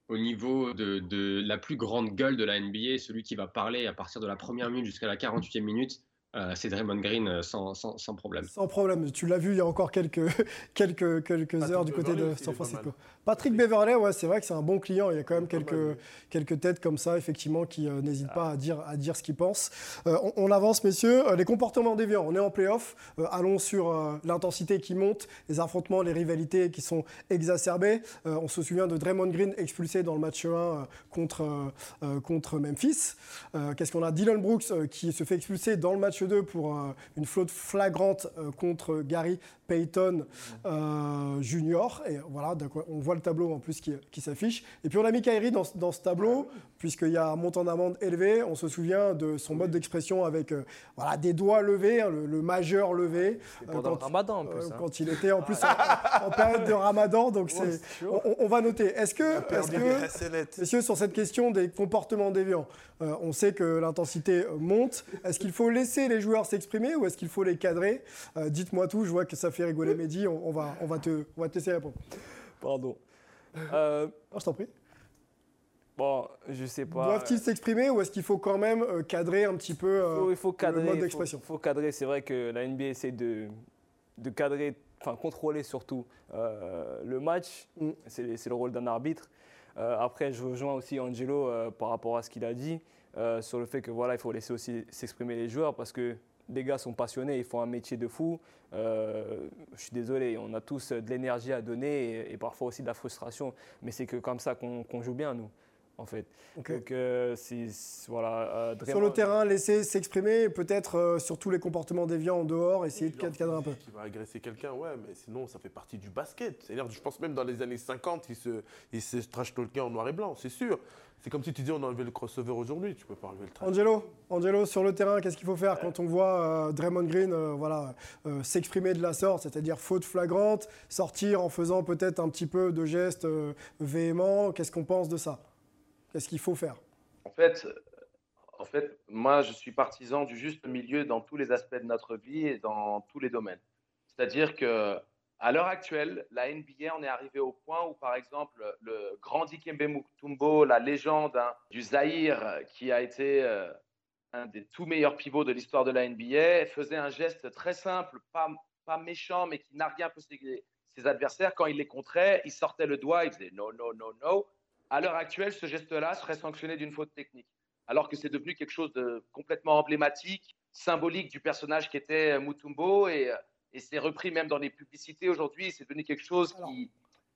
au niveau de, de la plus grande gueule de la NBA, celui qui va parler à partir de la première minute jusqu'à la 48e minute, euh, c'est Draymond Green euh, sans, sans, sans problème. Sans problème. Tu l'as vu il y a encore quelques, quelques, quelques heures du côté Beverley de San Francisco. Patrick Beverley, ouais, c'est vrai que c'est un bon client. Il y a quand même quelques, mal, quelques têtes comme ça, effectivement, qui euh, n'hésitent pas à dire, à dire ce qu'ils pensent. Euh, on, on avance, messieurs. Les comportements déviants, on est en playoff. Euh, allons sur euh, l'intensité qui monte, les affrontements, les rivalités qui sont exacerbées. Euh, on se souvient de Draymond Green expulsé dans le match 1 euh, contre, contre Memphis. Euh, Qu'est-ce qu'on a? Dylan Brooks euh, qui se fait expulser dans le match 2 pour euh, une faute flagrante euh, contre Gary Payton euh, Junior. Et voilà, on voit le tableau en plus qui, s'affiche. Et puis on a mis Kyrie dans, dans ce tableau, puisqu'il y a un montant d'amende élevé. On se souvient de son mode d'expression avec euh, voilà, des doigts levés, hein, le, majeur levé. pendant le ramadan en plus. Hein. Quand il était en plus en, période de ramadan. Donc c'est, on, va noter. Est-ce que, est que messieurs, sur cette question des comportements déviants, on sait que l'intensité monte. Est-ce qu'il faut laisser les joueurs s'exprimer ou est-ce qu'il faut les cadrer? Dites-moi tout, je vois que ça fait rigoler Mehdi, on, on, va, on, va, te, on va te laisser répondre. Pardon. Euh, oh, je t'en prie. Bon, je sais pas. Doivent-ils s'exprimer ou est-ce qu'il faut quand même euh, cadrer un petit peu euh, il faut, cadrer, le mode d'expression? Il faut, cadrer. C'est vrai que la NBA essaie de, de cadrer, enfin contrôler surtout le match. Mm. C'est le rôle d'un arbitre. après, je rejoins aussi Angelo par rapport à ce qu'il a dit sur le fait que voilà, il faut laisser aussi s'exprimer les joueurs parce que les gars sont passionnés, ils font un métier de fou. Euh, je suis désolé, on a tous de l'énergie à donner et, parfois aussi de la frustration, mais c'est que comme ça qu'on joue bien, nous, en fait. Donc, euh, voilà, euh, Sur le terrain, laisser s'exprimer, peut-être sur tous les comportements déviants en dehors, essayer de cadrer un peu. Qui va agresser quelqu'un, ouais, mais sinon, ça fait partie du basket. C'est-à-dire, je pense même dans les années 50, il se, il se trash talker en noir et blanc, c'est sûr. C'est comme si tu disais on a enlevé le crossover aujourd'hui, tu peux pas enlever le trash. Angelo, Angelo sur le terrain, qu'est-ce qu'il faut faire quand on voit euh, Draymond Green euh, voilà, euh, s'exprimer de la sorte, c'est-à-dire faute flagrante, sortir en faisant peut-être un petit peu de gestes véhéments Qu'est-ce qu'on pense de ça? Qu'est-ce qu'il faut faire? En fait, en fait, moi je suis partisan du juste milieu dans tous les aspects de notre vie et dans tous les domaines. C'est-à-dire que à l'heure actuelle, la NBA en est arrivé au point où, par exemple, le grand Dikembe Mutombo, la légende hein, du Zahir, qui a été euh, un des tout meilleurs pivots de l'histoire de la NBA, faisait un geste très simple, pas, pas méchant, mais qui narguait un peu ses, ses, adversaires. Quand il les contrait, il sortait le doigt, il disait no, no, no, no. À l'heure actuelle, ce geste-là serait sanctionné d'une faute technique, alors que c'est devenu quelque chose de complètement emblématique, symbolique du personnage qui était Mutombo et euh, et c'est repris même dans les publicités aujourd'hui. C'est devenu quelque chose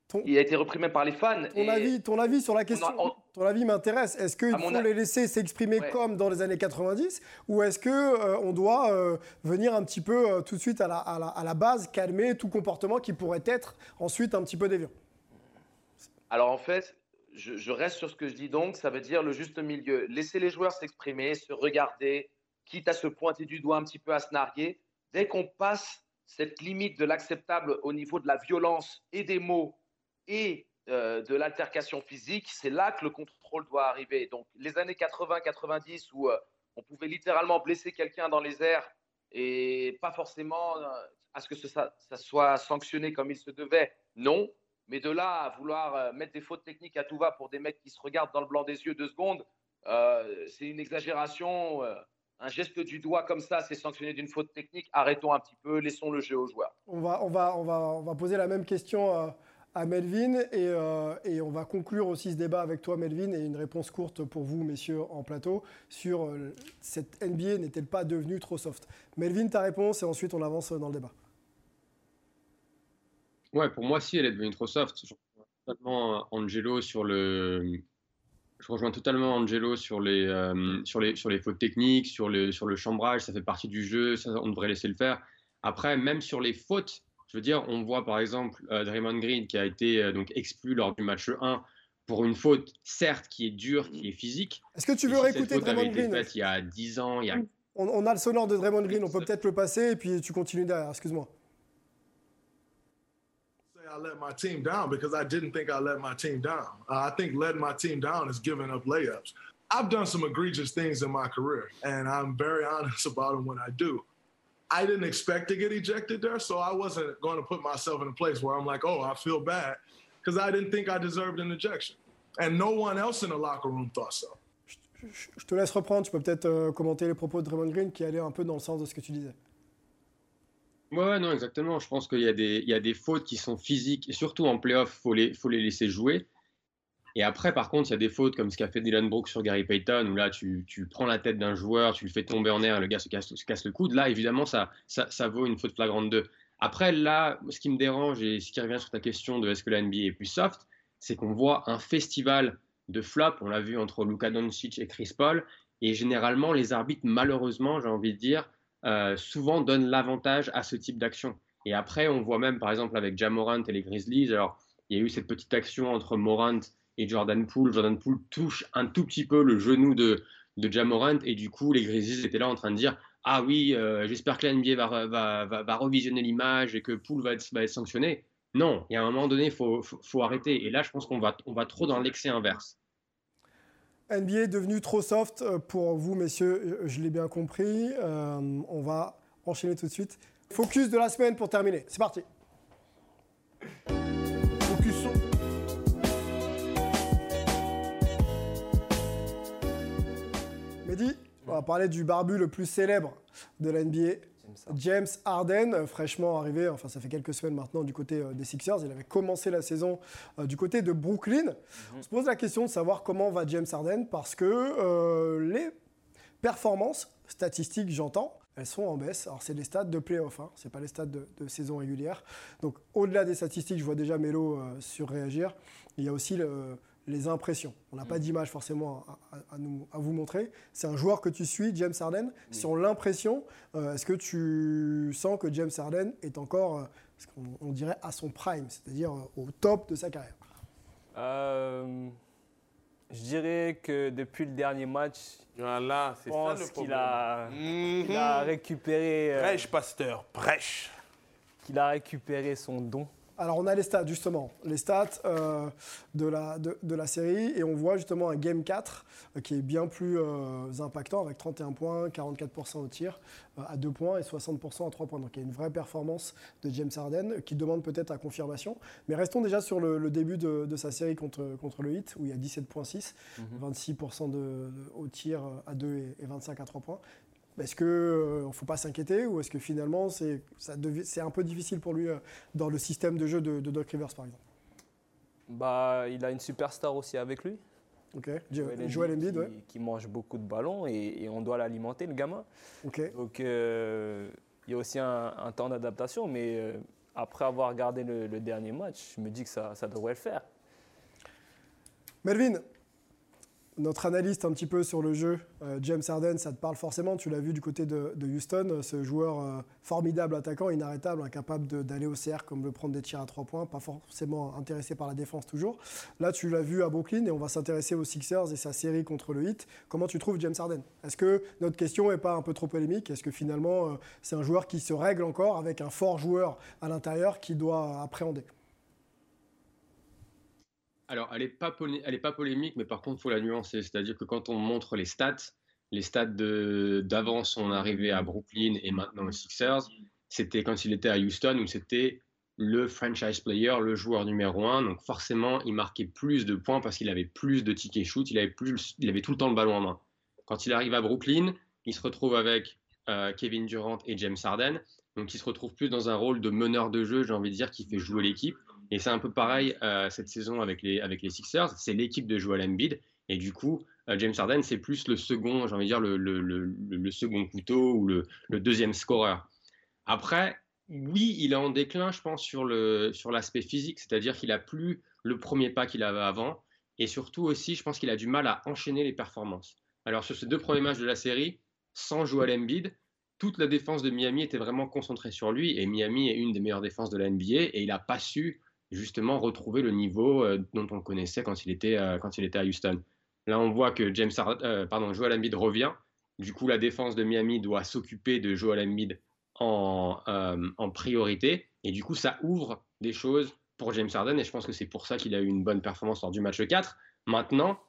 qui, a été repris même par les fans. Ton, avis, ton avis sur la question, ton avis m'intéresse. Est-ce qu'il faut les laisser s'exprimer comme dans les années 90 ou est-ce qu'on euh, on doit euh, venir un petit peu euh, tout de suite à la, à, la, base calmer tout comportement qui pourrait être ensuite un petit peu déviant? Alors en fait, je, reste sur ce que je dis donc. Ça veut dire le juste milieu. Laisser les joueurs s'exprimer, se regarder, quitte à se pointer du doigt un petit peu, à se narguer. Dès qu'on passe cette limite de l'acceptable au niveau de la violence et des mots et euh, de l'altercation physique, c'est là que le contrôle doit arriver. Donc les années 80-90 où euh, on pouvait littéralement blesser quelqu'un dans les airs et pas forcément euh, à ce que ça, soit sanctionné comme il se devait, non. Mais de là à vouloir mettre des fautes techniques à tout va pour des mecs qui se regardent dans le blanc des yeux deux secondes, c'est une exagération un geste du doigt comme ça, c'est sanctionné d'une faute technique. Arrêtons un petit peu, laissons le jeu aux joueurs. On va, on va, on va, on va poser la même question euh, à, Melvin et, euh, et, on va conclure aussi ce débat avec toi, Melvin, et une réponse courte pour vous, messieurs, en plateau, sur euh, cette NBA n'est-elle pas devenue trop soft? Melvin, ta réponse et ensuite on avance dans le débat. Ouais, pour moi, si elle est devenue trop soft. Je totalement Angelo sur le, je rejoins totalement Angelo sur les, euh, sur les, sur les fautes techniques, sur le, sur le chambrage, ça fait partie du jeu, ça, on devrait laisser le faire. Après, même sur les fautes, je veux dire, on voit par exemple euh, Draymond Green qui a été euh, donc exclu lors du match 1 pour une faute, certes, qui est dure, qui est physique. Est-ce que tu veux réécouter Draymond Green faite, Il y a 10 ans, il y a... On, on, a le sonore de Draymond Green, on peut peut-être le passer et puis tu continues derrière, excuse-moi. I let my team down because I didn't think I let my team down. Uh, I think letting my team down is giving up layups. I've done some egregious things in my career, and I'm very honest about them when I do. I didn't expect to get ejected there, so I wasn't going to put myself in a place where I'm like, oh, I feel bad, because I didn't think I deserved an ejection. And no one else in the locker room thought so. Je te laisse reprendre, tu peux peut-être euh, commenter les propos de Draymond Green qui allaient un peu dans le sens de ce que tu disais. Ouais, non, exactement. Je pense qu'il y, a des, fautes qui sont physiques, et surtout en playoff, il faut les, laisser jouer. Et après, par contre, il y a des fautes comme ce qu'a fait Dylan Brooks sur Gary Payton, où là, tu, prends la tête d'un joueur, tu le fais tomber en air, le gars se casse, se casse le coude. Là, évidemment, ça, vaut une faute flagrante 2. Après, là, ce qui me dérange, et ce qui revient sur ta question de est-ce que la NBA est plus soft, c'est qu'on voit un festival de flops. On l'a vu entre Luka Doncic et Chris Paul. Et généralement, les arbitres, malheureusement, j'ai envie de dire, euh, souvent donne l'avantage à ce type d'action. Et après, on voit même, par exemple, avec Jamorant et les Grizzlies, alors il y a eu cette petite action entre Morant et Jordan Poole. Jordan Poole touche un tout petit peu le genou de, de Jamorant et du coup, les Grizzlies étaient là en train de dire Ah oui, euh, j'espère que la NBA va, va, va, va revisionner l'image et que Poole va être, va être sanctionné. Non, il y a un moment donné, il faut, faut, faut, arrêter. Et là, je pense qu'on va, on va trop dans l'excès inverse. NBA est devenu trop soft euh, pour vous, messieurs, je l'ai bien compris. Euh, on va enchaîner tout de suite. Focus de la semaine pour terminer. C'est parti. Focus son. Mehdi, on va parler du barbu le plus célèbre de la NBA. James Harden, euh, fraîchement arrivé, enfin ça fait quelques semaines maintenant du côté euh, des Sixers, il avait commencé la saison euh, du côté de Brooklyn. On se pose la question de savoir comment va James Harden parce que euh, les performances statistiques, j'entends, elles sont en baisse. Alors c'est les stats de playoff, hein, c'est pas les stats de, de, saison régulière. Donc au-delà des statistiques, je vois déjà Melo euh, surréagir. Il y a aussi le, les impressions. On n'a pas d'image forcément à, à, nous, à, vous montrer. C'est un joueur que tu suis, James Harden. Sur l'impression, euh, est-ce que tu sens que James Harden est encore, euh, on, on, dirait, à son prime, c'est-à-dire euh, au top de sa carrière? Euh, Je dirais que depuis le dernier match, voilà, je pense qu'il a, mm a, récupéré. euh, Prêche, pasteur, prêche. Qu'il a récupéré son don. Alors on a les stats justement, les stats euh, de, la, de, de, la série et on voit justement un Game 4 euh, qui est bien plus euh, impactant avec 31 points, 44% au tir à 2 points et 60% à 3 points. Donc il y a une vraie performance de James Harden qui demande peut-être à confirmation. Mais restons déjà sur le, le début de, de, sa série contre, contre le Heat où il y a 17.6, mm -hmm. 26% de, au tir à 2 et, et 25 à 3 points. Est-ce qu'il ne euh, faut pas s'inquiéter ou est-ce que finalement c'est un peu difficile pour lui euh, dans le système de jeu de, de Doc Rivers par exemple? Bah, Il a une superstar aussi avec lui. Ok, Joel Embiid, qui, ouais. qui mange beaucoup de ballons et, et on doit l'alimenter, le gamin. Ok. Donc euh, il y a aussi un, un temps d'adaptation, mais euh, après avoir regardé le, le, dernier match, je me dis que ça, ça devrait le faire. Melvin, notre analyste un petit peu sur le jeu, euh, James Harden, ça te parle forcément. Tu l'as vu du côté de, Houston, euh, ce joueur euh, formidable, attaquant, inarrêtable, incapable d'aller au CR comme le prendre des tirs à trois points, pas forcément intéressé par la défense toujours. Là, tu l'as vu à Brooklyn et on va s'intéresser aux Sixers et sa série contre le Heat. Comment tu trouves James Harden? Est-ce que notre question n'est pas un peu trop polémique? Est-ce que finalement, c'est un joueur qui se règle encore avec un fort joueur à l'intérieur qui doit appréhender? Alors, elle n'est pas, polémique, mais par contre, il faut la nuancer. C'est-à-dire que quand on montre les stats, les stats d'avant son arrivée à Brooklyn et maintenant aux Sixers, c'était quand il était à Houston où c'était le franchise player, le joueur numéro un. Donc forcément, il marquait plus de points parce qu'il avait plus de tickets shoot, il avait, plus, il avait tout le temps le ballon en main. Quand il arrive à Brooklyn, il se retrouve avec euh, Kevin Durant et James Harden. Donc il se retrouve plus dans un rôle de meneur de jeu, j'ai envie de dire, qui fait jouer l'équipe. Et c'est un peu pareil euh, cette saison avec les, avec les Sixers. C'est l'équipe de Joel Embiid. Et du coup, euh, James Harden, c'est plus le second, j'ai envie de dire, le, le, le, le, second couteau ou le, deuxième scoreur. Après, oui, il est en déclin, je pense, sur l'aspect sur physique. C'est-à-dire qu'il a plus le premier pas qu'il avait avant. Et surtout aussi, je pense qu'il a du mal à enchaîner les performances. Alors, sur ces deux premiers matchs de la série, sans Joel Embiid, toute la défense de Miami était vraiment concentrée sur lui. Et Miami est une des meilleures défenses de la NBA. Et il n'a pas su justement retrouver le niveau euh, dont on connaissait quand il était, euh, quand il était à Houston. Là, on voit que James euh, pardon, Joel Embiid revient. Du coup, la défense de Miami doit s'occuper de Joel Embiid en, en, priorité. Et du coup, ça ouvre des choses pour James Harden. Et je pense que c'est pour ça qu'il a eu une bonne performance lors du match 4. Maintenant,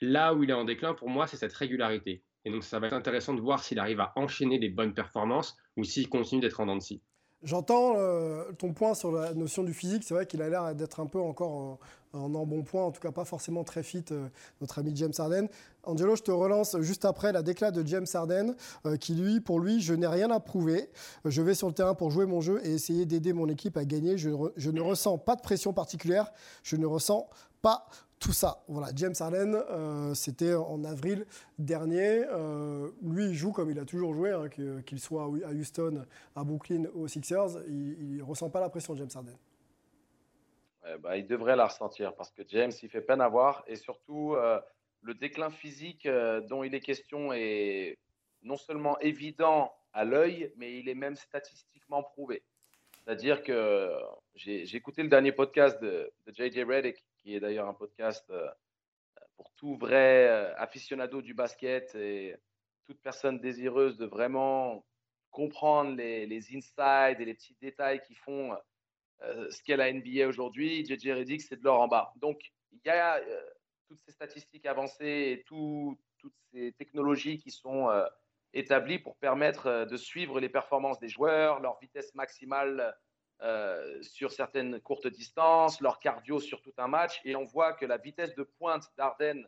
là où il est en déclin, pour moi, c'est cette régularité. Et donc, ça va être intéressant de voir s'il arrive à enchaîner des bonnes performances ou s'il continue d'être en dents de scie. J'entends euh, ton point sur la notion du physique. C'est vrai qu'il a l'air d'être un peu encore en, en embonpoint, en tout cas pas forcément très fit, euh, notre ami James Harden. Angelo, je te relance juste après la déclat de James Harden, euh, qui lui, pour lui, je n'ai rien à prouver. Je vais sur le terrain pour jouer mon jeu et essayer d'aider mon équipe à gagner. Je, ne ressens pas de pression particulière. Je ne ressens pas tout ça. Voilà, James Harden, euh, c'était en avril dernier. Euh, lui, il joue comme il a toujours joué, hein, qu'il soit à Houston, à Brooklyn, aux Sixers. Il ressent pas la pression, James Harden. Bah, il devrait la ressentir parce que James, il fait peine à voir. Et surtout, euh, le déclin physique dont il est question est non seulement évident à l'œil, mais il est même statistiquement prouvé. C'est-à-dire que j'ai j'ai écouté le dernier podcast de, de JJ Redick, qui est d'ailleurs un podcast euh, pour tout vrai euh, aficionado du basket et toute personne désireuse de vraiment comprendre les, insides et les petits détails qui font euh, ce qu'est la NBA aujourd'hui. JJ Redick, c'est de l'or en bas. Donc, il y a toutes ces statistiques avancées et tout- toutes ces technologies qui sont établies pour permettre de suivre les performances des joueurs, leur vitesse maximale euh, sur certaines courtes distances, leur cardio sur tout un match. Et on voit que la vitesse de pointe d'Arden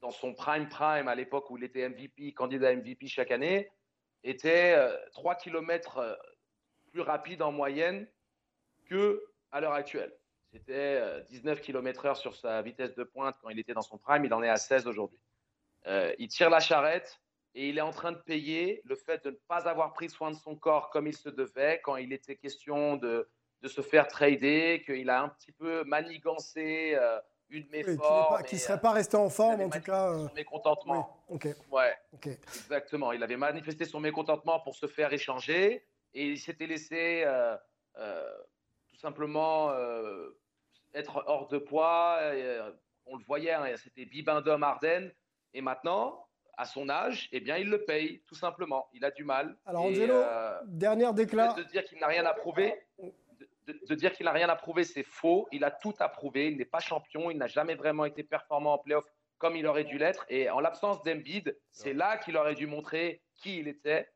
dans son prime prime, à l'époque où il était MVP, candidat MVP chaque année, était euh, 3 km plus rapide en moyenne que à l'heure actuelle. C'était euh, 19 km/h sur sa vitesse de pointe quand il était dans son prime, il en est à 16 aujourd'hui. Euh, il tire la charrette et il est en train de payer le fait de ne pas avoir pris soin de son corps comme il se devait quand il était question de, de se faire trader, qu'il a un petit peu manigancé euh, une Oui, qui méforme. ne serait pas resté en forme, en tout cas. euh, son mécontentement. Ouais. Ok. Exactement. Il avait manifesté son mécontentement pour se faire échanger et il s'était laissé euh, euh, tout simplement être hors de poids. On le voyait, hein, c'était Bibendum Arden. Et maintenant, à son âge, eh bien, il le paye, tout simplement. Il a du mal. Alors, Et, Angelo, euh, dernière déclat. de dire qu'il n'a rien à prouver, de, de- de dire qu'il n'a rien à prouver, c'est faux. Il a tout à prouver. Il n'est pas champion. Il n'a jamais vraiment été performant en playoff comme il aurait dû l'être. Et en l'absence d'Embiid, c'est là qu'il aurait dû montrer qui il était.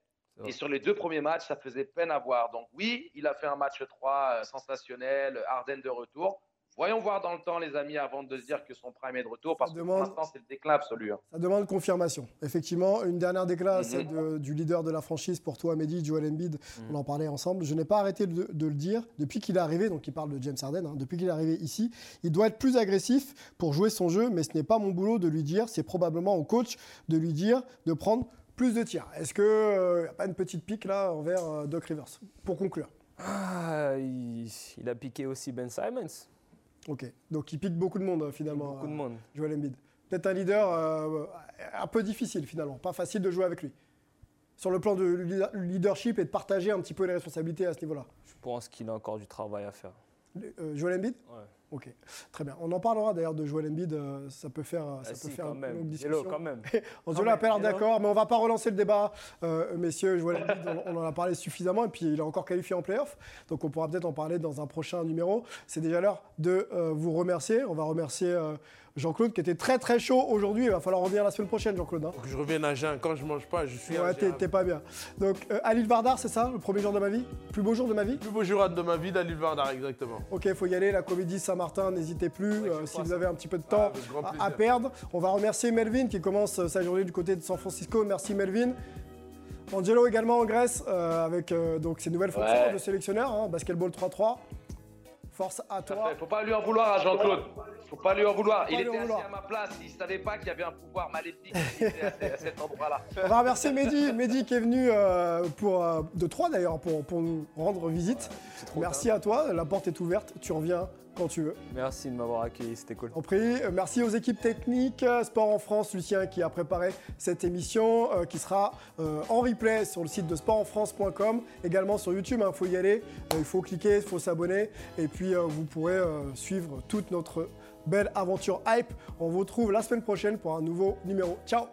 Et sur les deux premiers matchs, ça faisait peine à voir. Donc oui, il a fait un match 3 euh, sensationnel, Arden de retour. Voyons voir dans le temps, les amis, avant de se dire que son prime est de retour, parce que demande- pour l'instant, c'est le déclin absolu. hein. Ça demande confirmation. Effectivement, une dernière celle de- du leader de la franchise pour toi, Mehdi, Joel Embiid. Mhm. On en parlait ensemble. Je n'ai pas arrêté de, de le dire depuis qu'il est arrivé. Donc, il parle de James Harden. hein, depuis qu'il est arrivé ici, il doit être plus agressif pour jouer son jeu, mais ce n'est pas mon boulot de lui dire. C'est probablement au coach de lui dire de prendre plus de tirs. Est-ce qu'il n'y a pas une petite pique là envers euh, Doc Rivers Pour conclure? Ah, il, il a piqué aussi Ben Simons. Ok. Donc, il pique beaucoup de monde euh, finalement. Beaucoup de euh, monde. Joel Embiid. Peut-être un leader euh, un peu difficile finalement, pas facile de jouer avec lui. Sur le plan de leader- leadership et de partager un petit peu les responsabilités à ce niveau-là. Je pense qu'il a encore du travail à faire. Euh, Joel Embiid? Ouais. Ok, très bien. On en parlera d'ailleurs de Joel Embiid, euh, ça peut faire, ça Ah peut si, faire quand une même. longue Hello, discussion. quand même. Angelo Quand a pas l'air même, hello. d'accord, mais on va pas relancer le débat, euh, messieurs. Joel Embiid, on, on en a parlé suffisamment, et puis il est encore qualifié en playoff, donc on pourra peut-être en parler dans un prochain numéro. C'est déjà l'heure de euh, vous remercier. On va remercier euh, Jean-Claude qui était très très chaud aujourd'hui. Il va falloir revenir la semaine prochaine, Jean-Claude. hein. Faut que je revienne à jeun. Quand je mange pas, je suis Ouais, à t'es jeun. t'es pas bien. Donc, euh, Alil Vardar, c'est ça, le premier jour de ma vie? Plus beau jour de ma vie? Plus beau jurade de ma vie d'Alil Vardar, exactement. Ok, il faut y aller, la comédie Saint-Martin, n'hésitez plus, euh, si vous avez un petit peu de Ah, temps à, perdre. On va remercier Melvin qui commence euh, sa journée du côté de San Francisco. Merci Melvin. Angelo également en Grèce euh, avec euh, donc ses nouvelles fonctions Ouais. de sélectionneur, hein, basketball 3-3. Force à toi. fait. Faut pas lui en vouloir à Jean-Claude. Faut pas lui en vouloir. Il était assis vouloir. à ma place. Il savait pas qu'il y avait un pouvoir maléfique à, ce- à cet endroit-là. On va remercier Mehdi, Mehdi qui est venu euh, pour, de Troyes d'ailleurs pour, pour nous rendre visite. Merci à toi, la porte est ouverte, tu reviens quand tu veux. Merci de m'avoir accueilli, c'était cool. En prie, Euh, merci aux équipes techniques, euh, Sport en France, Lucien qui a préparé cette émission, euh, qui sera euh, en replay sur le site de sportenfrance.com, également sur YouTube, il faut y aller, Euh, il faut cliquer, il faut s'abonner, et puis vous pourrez suivre toute notre belle aventure hype. On vous retrouve la semaine prochaine pour un nouveau numéro. Ciao